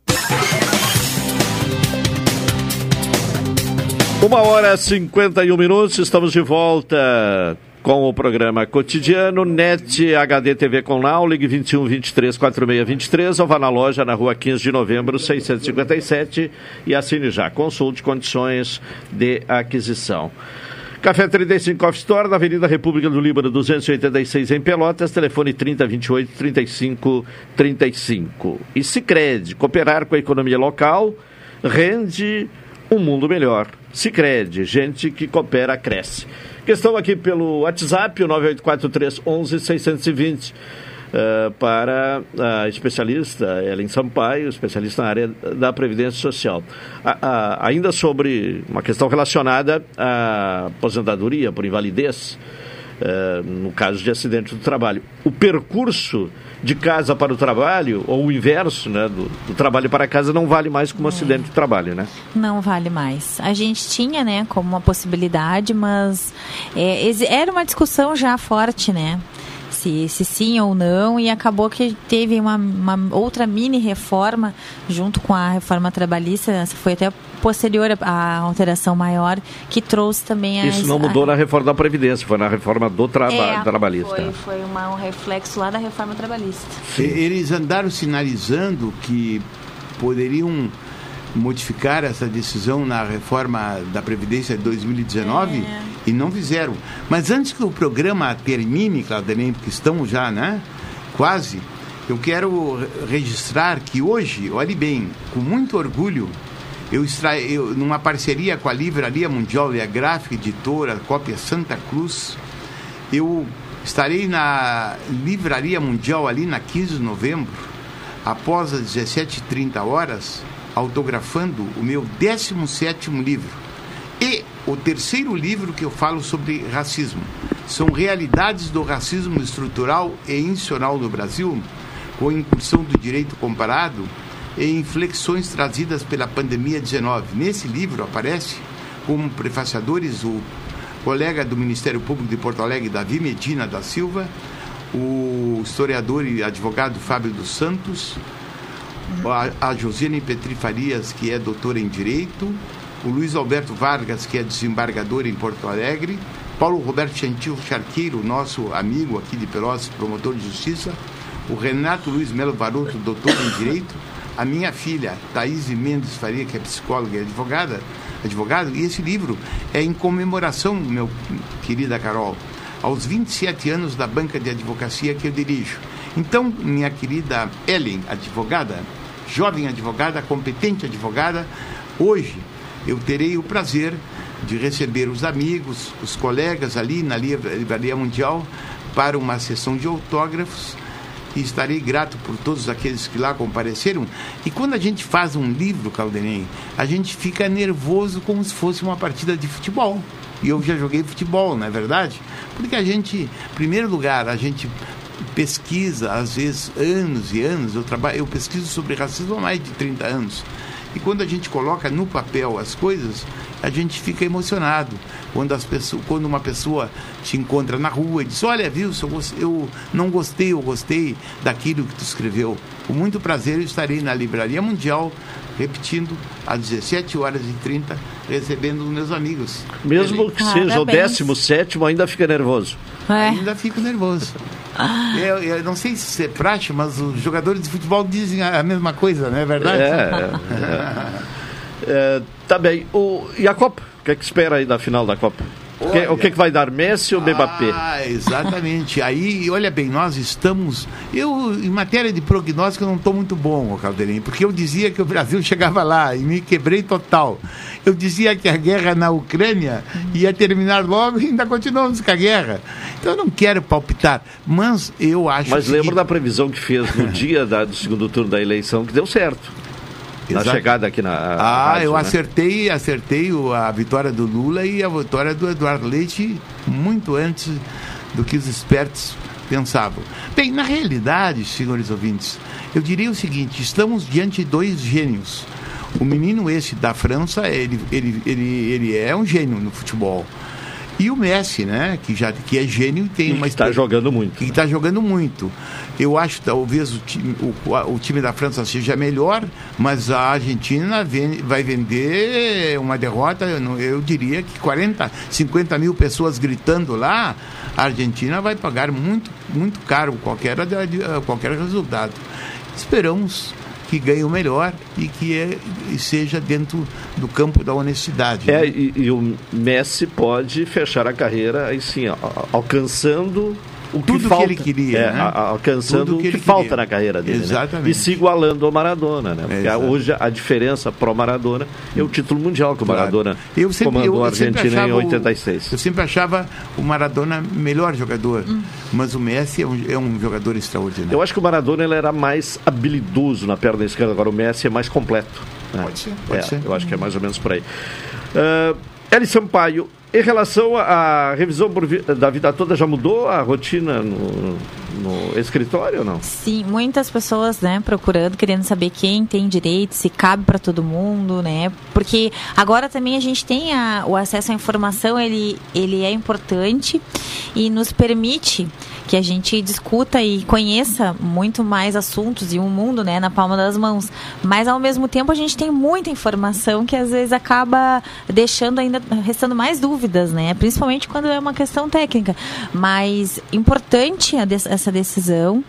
Uma hora e 51 minutos, estamos de volta com o programa cotidiano NET HD TV com Now, ligue 21 23 46 23 ou vá na loja na rua 15 de novembro 657 e assine já. Consulte condições de aquisição. Café 35 Coffee Store, na Avenida República do Líbano, 286 em Pelotas, telefone 3028 35 35. E Sicredi, cooperar com a economia local rende um mundo melhor. Sicredi, gente que coopera cresce. Questão aqui pelo WhatsApp, o 9843 11 620. Uh, para a especialista Ellen Sampaio, especialista na área da Previdência Social. A, a, ainda sobre uma questão relacionada à aposentadoria por invalidez, uh, no caso de acidente do trabalho. O percurso de casa para o trabalho, ou o inverso, né, do, do trabalho para casa, não vale mais como é. acidente de trabalho, né? Não vale mais. A gente tinha, né, como uma possibilidade, mas é, era uma discussão já forte, né? Se, se, sim ou não, e acabou que teve uma, uma, outra mini reforma junto com a reforma trabalhista, essa foi até posterior à alteração maior, que trouxe também a. Isso não mudou a... na reforma da Previdência, foi na reforma do traba é, trabalhista. Foi, foi uma, um reflexo lá da reforma trabalhista. Eles andaram sinalizando que poderiam modificar essa decisão na reforma da Previdência de 2019 é. e não fizeram. Mas antes que o programa termine, Claudelene, porque estamos já, né? Quase. Eu quero registrar que hoje, olhe bem, com muito orgulho, eu, extra... eu numa parceria com a Livraria Mundial e a Gráfica Editora Cópia Santa Cruz, eu estarei na Livraria Mundial ali na 15 de novembro, após as 17h30 horas, autografando o meu 17 livro. E o terceiro livro que eu falo sobre racismo. São realidades do racismo estrutural e institucional no Brasil, com a incursão do direito comparado e inflexões trazidas pela pandemia 19. Nesse livro aparece como prefaciadores o colega do Ministério Público de Porto Alegre, Davi Medina da Silva, o historiador e advogado Fábio dos Santos, a, a Josiane Petri Farias, que é doutora em Direito, o Luiz Alberto Vargas, que é desembargador em Porto Alegre, Paulo Roberto Gentil Charqueiro, nosso amigo aqui de Pelotas, promotor de justiça, o Renato Luiz Melo Baroto, doutor em Direito, a minha filha, Thaís Mendes Faria, que é psicóloga e advogada, advogado, e esse livro é em comemoração, meu querida Carol, aos 27 anos da banca de advocacia que eu dirijo. Então, minha querida Ellen, advogada, jovem advogada, competente advogada, hoje eu terei o prazer de receber os amigos, os colegas ali na Livraria Mundial para uma sessão de autógrafos e estarei grato por todos aqueles que lá compareceram. E quando a gente faz um livro, Caldenem, a gente fica nervoso como se fosse uma partida de futebol. E eu já joguei futebol, não é verdade? Porque a gente, em primeiro lugar, a gente pesquisa, às vezes, anos e anos. Eu, trabalho, eu pesquiso sobre racismo há mais de 30 anos. E quando a gente coloca no papel as coisas, a gente fica emocionado. Quando, as pessoas, quando uma pessoa te encontra na rua e diz: Olha, Wilson, eu não gostei, eu gostei daquilo que tu escreveu. Com muito prazer, eu estarei na Livraria Mundial, repetindo, às 17 horas e 30, recebendo os meus amigos. Mesmo que seja o 17, ainda fica nervoso. É. Ainda fico nervoso. Eu, eu, não sei se é prático, mas os jogadores de futebol dizem a mesma coisa, não é verdade? É, é, é. é tá bem. O, e a Copa? O que é que espera aí da final da Copa? O que, o que, que vai dar, Messi ou Mbappé? Ah, exatamente. Aí, olha bem, nós estamos. Eu, em matéria de prognóstico, eu não estou muito bom, Caldeirinho, porque eu dizia que o Brasil chegava lá e me quebrei total. Eu dizia que a guerra na Ucrânia ia terminar logo e ainda continuamos com a guerra. Então eu não quero palpitar, mas eu acho Mas que. lembra da previsão que fez no dia da- do segundo turno da eleição, que deu certo. Na Exato. chegada aqui na. Ah, rádio, eu né? acertei, acertei o- a vitória do Lula e a vitória do Eduardo Leite muito antes do que os espertos pensavam. Bem, na realidade, senhores ouvintes, eu diria o seguinte: estamos diante de dois gênios. O menino esse da França, ele, ele, ele, ele é um gênio no futebol. E o Messi, né, que já que é gênio e tem uma está jogando muito. Que está jogando muito. Eu acho que talvez o time, o, o time da França seja melhor, mas a Argentina ven- vai vender uma derrota, eu, eu diria que 40, 50 mil pessoas gritando lá, a Argentina vai pagar muito, muito caro qualquer, qualquer resultado. Esperamos que ganhe o melhor e que é- seja dentro do campo da honestidade. É, né? e, e o Messi pode fechar a carreira aí sim, alcançando o que Tudo que falta. ele queria, É, né? a- a- alcançando Tudo o que que, falta queria. na carreira dele. né? Exatamente. E se igualando ao Maradona, né? Porque Exato. hoje a diferença pro Maradona é o título mundial que o Claro. Maradona Eu sempre, comandou eu, a eu sempre Argentina em achava o- 86. eu sempre achava o Maradona melhor jogador, Hum. mas o Messi é um, é um jogador extraordinário. Eu acho que o Maradona ele era mais habilidoso na perna esquerda, agora o Messi é mais completo. Pode ser, pode é, ser. Eu acho que é mais ou menos por aí. Uh, Eli Sampaio, em relação à revisão vi- da vida toda, já mudou a rotina no, no escritório ou não? Sim, muitas pessoas, né, procurando, querendo saber quem tem direito, se cabe para todo mundo, né? Porque agora também a gente tem a- o acesso à informação, ele, ele é importante e nos permite que a gente discuta e conheça muito mais assuntos e um mundo, né, na palma das mãos. Mas ao mesmo tempo a gente tem muita informação que às vezes acaba deixando ainda restando mais dúvidas, né? Principalmente quando é uma questão técnica. Mas importante essa decisão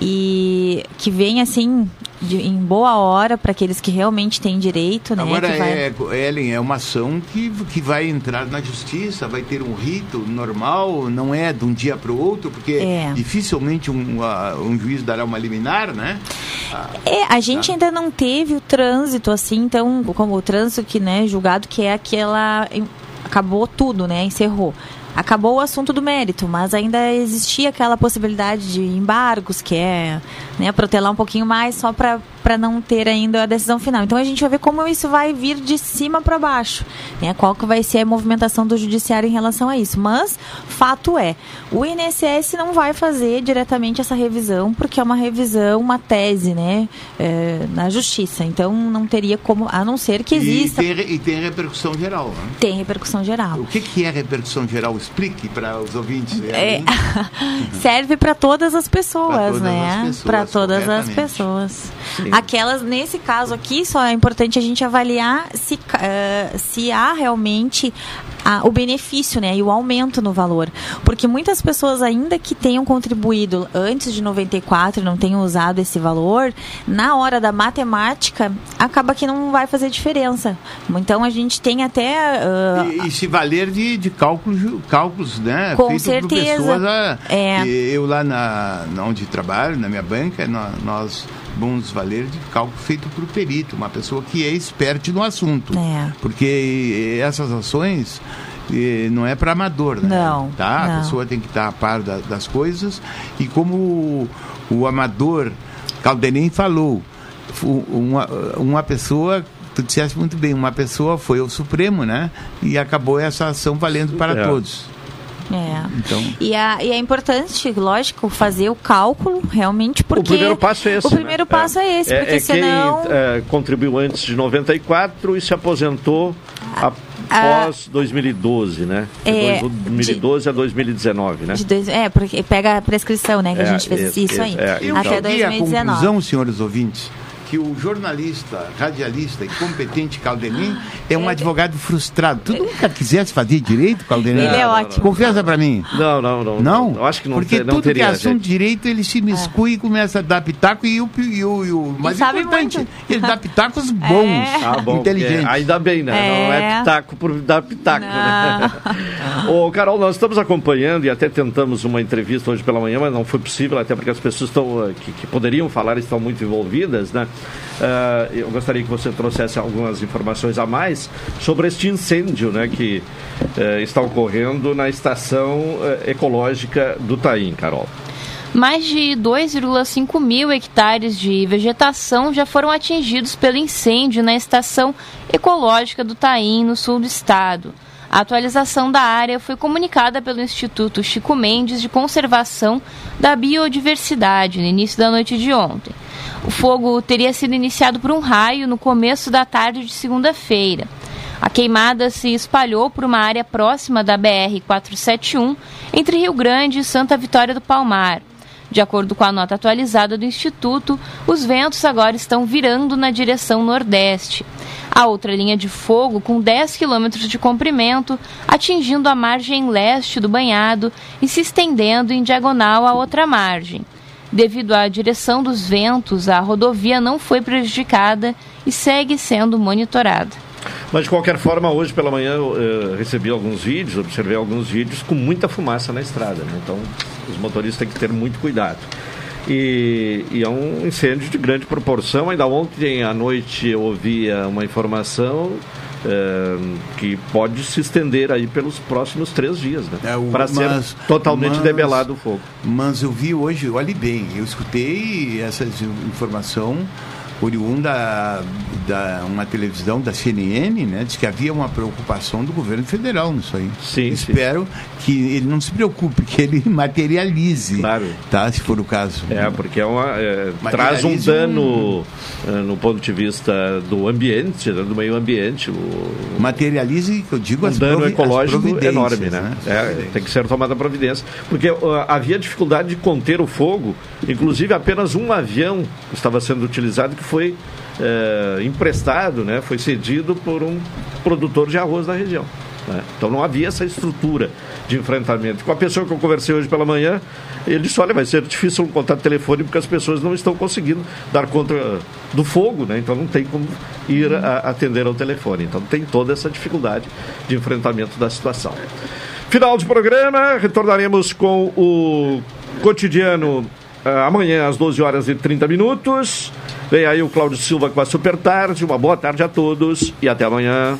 e que venha assim de- em boa hora para aqueles que realmente têm direito, né? Agora, vai- é, Ellen, é uma ação que, que vai entrar na justiça, vai ter um rito normal, não é de um dia para o outro, porque É. dificilmente um, ah, um juiz dará uma liminar, né? Ah, É, a gente ainda não teve o trânsito assim, então, como o trânsito que, né, julgado que é aquela acabou tudo, né, encerrou. Acabou o assunto do mérito, mas ainda existia aquela possibilidade de embargos, que é né, protelar um pouquinho mais só para não ter ainda a decisão final. Então a gente vai ver como isso vai vir de cima para baixo, né? Qual que vai ser a movimentação do judiciário em relação a isso. Mas fato é, o INSS não vai fazer diretamente essa revisão, porque é uma revisão, uma tese, né, é, na justiça. Então não teria como, a não ser que e, exista, tem, re- e tem repercussão geral. Né? tem repercussão geral. O que, que é repercussão geral? Explique para os ouvintes. É, Ellen. serve para todas as pessoas, Pra todas né? as pessoas, Para todas as pessoas. Sim. Aquelas, nesse caso aqui, só é importante a gente avaliar se, eh, se há realmente a- o benefício, né? E o aumento no valor. Porque muitas pessoas, ainda que tenham contribuído antes de 94 e não tenham usado esse valor, na hora da matemática, acaba que não vai fazer diferença. Então a gente tem até. ah, E, e se valer de, de cálculos, cálculos, né? Com certeza. pessoas. ah, É. Eu lá na, onde trabalho, na minha banca, nó- nós vamos valer de cálculo feito por perito, uma pessoa que é experte no assunto. É. Porque essas ações eh, não é para amador, né? Não, Tá? A não. pessoa tem que estar a par da- das coisas. E como o, o amador Caldenem falou, uma, uma pessoa tu disseste muito bem, uma pessoa foi ao Supremo, né? E acabou essa ação valendo para É. todos. É. Então, E, a- e é importante, lógico, fazer o cálculo realmente porque o primeiro passo é esse. O primeiro né? passo é, esse, porque é senão quem é, contribuiu antes de 94 e se aposentou após 2012, né? De É, 2012 a 2019, né? de dois, é porque pega a prescrição, né, que a É, gente fez esse- isso aí é, eu até à 2019. conclusão, senhores ouvintes, que o jornalista, radialista e competente Caldenim é um advogado frustrado. Tu nunca quisesse fazer direito, Caldenim? Ele é ótimo. Confessa pra mim. Não, não, não. Não? Eu acho que não, Porque te- não tudo teria. que é assunto gente. de direito, ele se miscui e começa a dar pitaco e o, e o, e o mais sabe importante, muito. ele dá pitacos bons, Ah, bom, inteligentes. porque Ainda bem, né? Não é É. pitaco por dar pitaco, né? Ô, Carol, nós estamos acompanhando e até tentamos uma entrevista hoje pela manhã, mas não foi possível, até porque as pessoas estão, eh, que, que poderiam falar estão muito envolvidas, né? Ah, eu gostaria que você trouxesse algumas informações a mais sobre este incêndio, né? Que eh, está ocorrendo na estação eh, ecológica do Taim, Carol. Mais de 2,5 mil hectares de vegetação já foram atingidos pelo incêndio na estação ecológica do Taim, no sul do estado. A atualização da área foi comunicada pelo Instituto Chico Mendes de Conservação da Biodiversidade no início da noite de ontem. O fogo teria sido iniciado por um raio no começo da tarde de segunda-feira. A queimada se espalhou por uma área próxima da BR-471, entre Rio Grande e Santa Vitória do Palmar. De acordo com a nota atualizada do Instituto, os ventos agora estão virando na direção nordeste. A outra linha de fogo, com 10 quilômetros de comprimento, atingindo a margem leste do banhado e se estendendo em diagonal à outra margem. Devido à direção dos ventos, a rodovia não foi prejudicada e segue sendo monitorada. Mas de qualquer forma, hoje pela manhã eu eh, recebi alguns vídeos, observei alguns vídeos com muita fumaça na estrada. né? Então os motoristas têm que ter muito cuidado. E, e é um incêndio de grande proporção. Ainda ontem à noite eu ouvia uma informação eh, que pode se estender aí pelos próximos três dias, né? Para ser É, totalmente mas- debelado o fogo. Mas eu vi hoje, olhe bem, eu escutei essa informação oriunda da uma televisão da CNN, né? Diz que havia uma preocupação do governo federal nisso aí. Sim, Espero que ele não se preocupe, que ele materialize, tá? Se for o caso. É, porque é uma, é, traz um dano eh, no ponto de vista do ambiente, né, do meio ambiente. O, Materialize, que eu digo, um as dano as ecológico providências, enorme, né? É, tem que ser tomada providência. Porque uh, havia dificuldade de conter o fogo, inclusive apenas um avião estava sendo utilizado que foi eh, emprestado, né? foi cedido por um produtor de arroz da região. né? Então não havia essa estrutura de enfrentamento. Com a pessoa que eu conversei hoje pela manhã, ele disse, olha, vai ser difícil um contato telefônico porque as pessoas não estão conseguindo dar conta do fogo, né? Então não tem como ir a, atender ao telefone. Então tem toda essa dificuldade de enfrentamento da situação. Final de programa, retornaremos com o cotidiano amanhã às 12 horas e 30 minutos. Vem aí o Cláudio Silva com a Super Tarde. Uma boa tarde a todos e até amanhã.